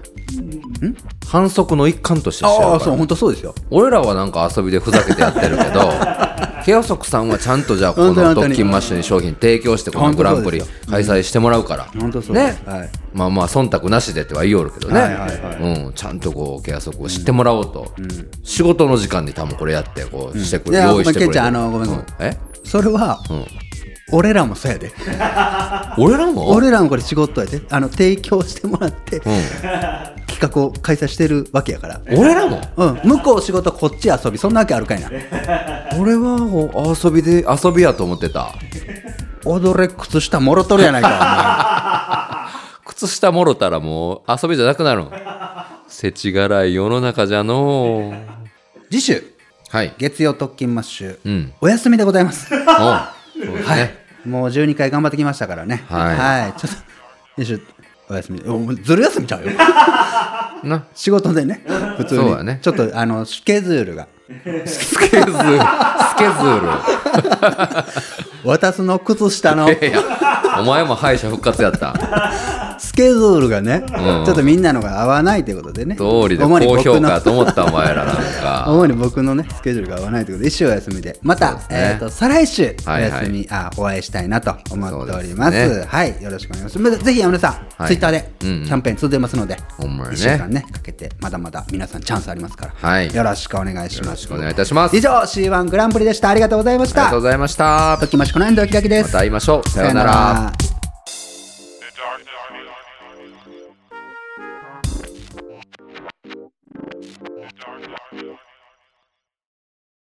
反則の一環としてしてるああ、からそう、本当そうですよ。俺らはなんか遊びでふざけてやってるけど <laughs> ケオソクさんはちゃんとじゃあこ本当に本当にの特勤マッシュに商品提供してこのグランプリ開催してもらうから、本当そうね、はい。まあまあ忖度なしでっては言いよるけどね、はいはいうん、ちゃんとこうケアソクを知ってもらおうと、仕事の時間に多分これやってこうしてくれ、いや用意してくれる。ごめんケンちゃんあのごめんごめんうえ？それは、ん俺らもそうやで。俺らも？俺らもこれ仕事やで。あの提供してもらって、うん、企画を開催してるわけやから。俺らも？うん、向こう仕事こっち遊びそんなわけあるかいな。俺はお遊びで遊びやと思ってた。踊れ靴下もろとるやないか。<laughs> 靴下もろたらもう遊びじゃなくなるんせちがらい世の中じゃの次週。はい。月曜特勤マッシュ、うん。お休みでございます。おそうですね、もう12回頑張ってきましたからね。はい。ちょっとよいしょお休み。おずる休みちゃうよ。な。仕事でね普通に。そうやね。ちょっとあのスケジュールが。スケズールスケズー私の靴下の。ルいやお前も敗者復活やった。スケジュールがね、ん。ちょっとみんなのが合わないということでね。通りで主に高評僕の価と思ったお前らなんか。<laughs> 主に僕のねスケジュールが合わないということで一週お休みで。また、ね。えー、と再来週おはいはい。休み、あお会いしたいなと思っておりまそうですね。すはいよろしくお願いします。ぜひ山根さん、はい。ツイッターでキうんうん。ャンペーン続いてますので、ほんまやね。1週間ねかけてまだまだ皆さんチャンスありますから、はい。よろしくお願いします。よろしくお願いいたします。以上 C1 グランプリでした。ありがとうございました。ありがとうございました。ときましこの辺でお開きです。また会いましょう。さようなら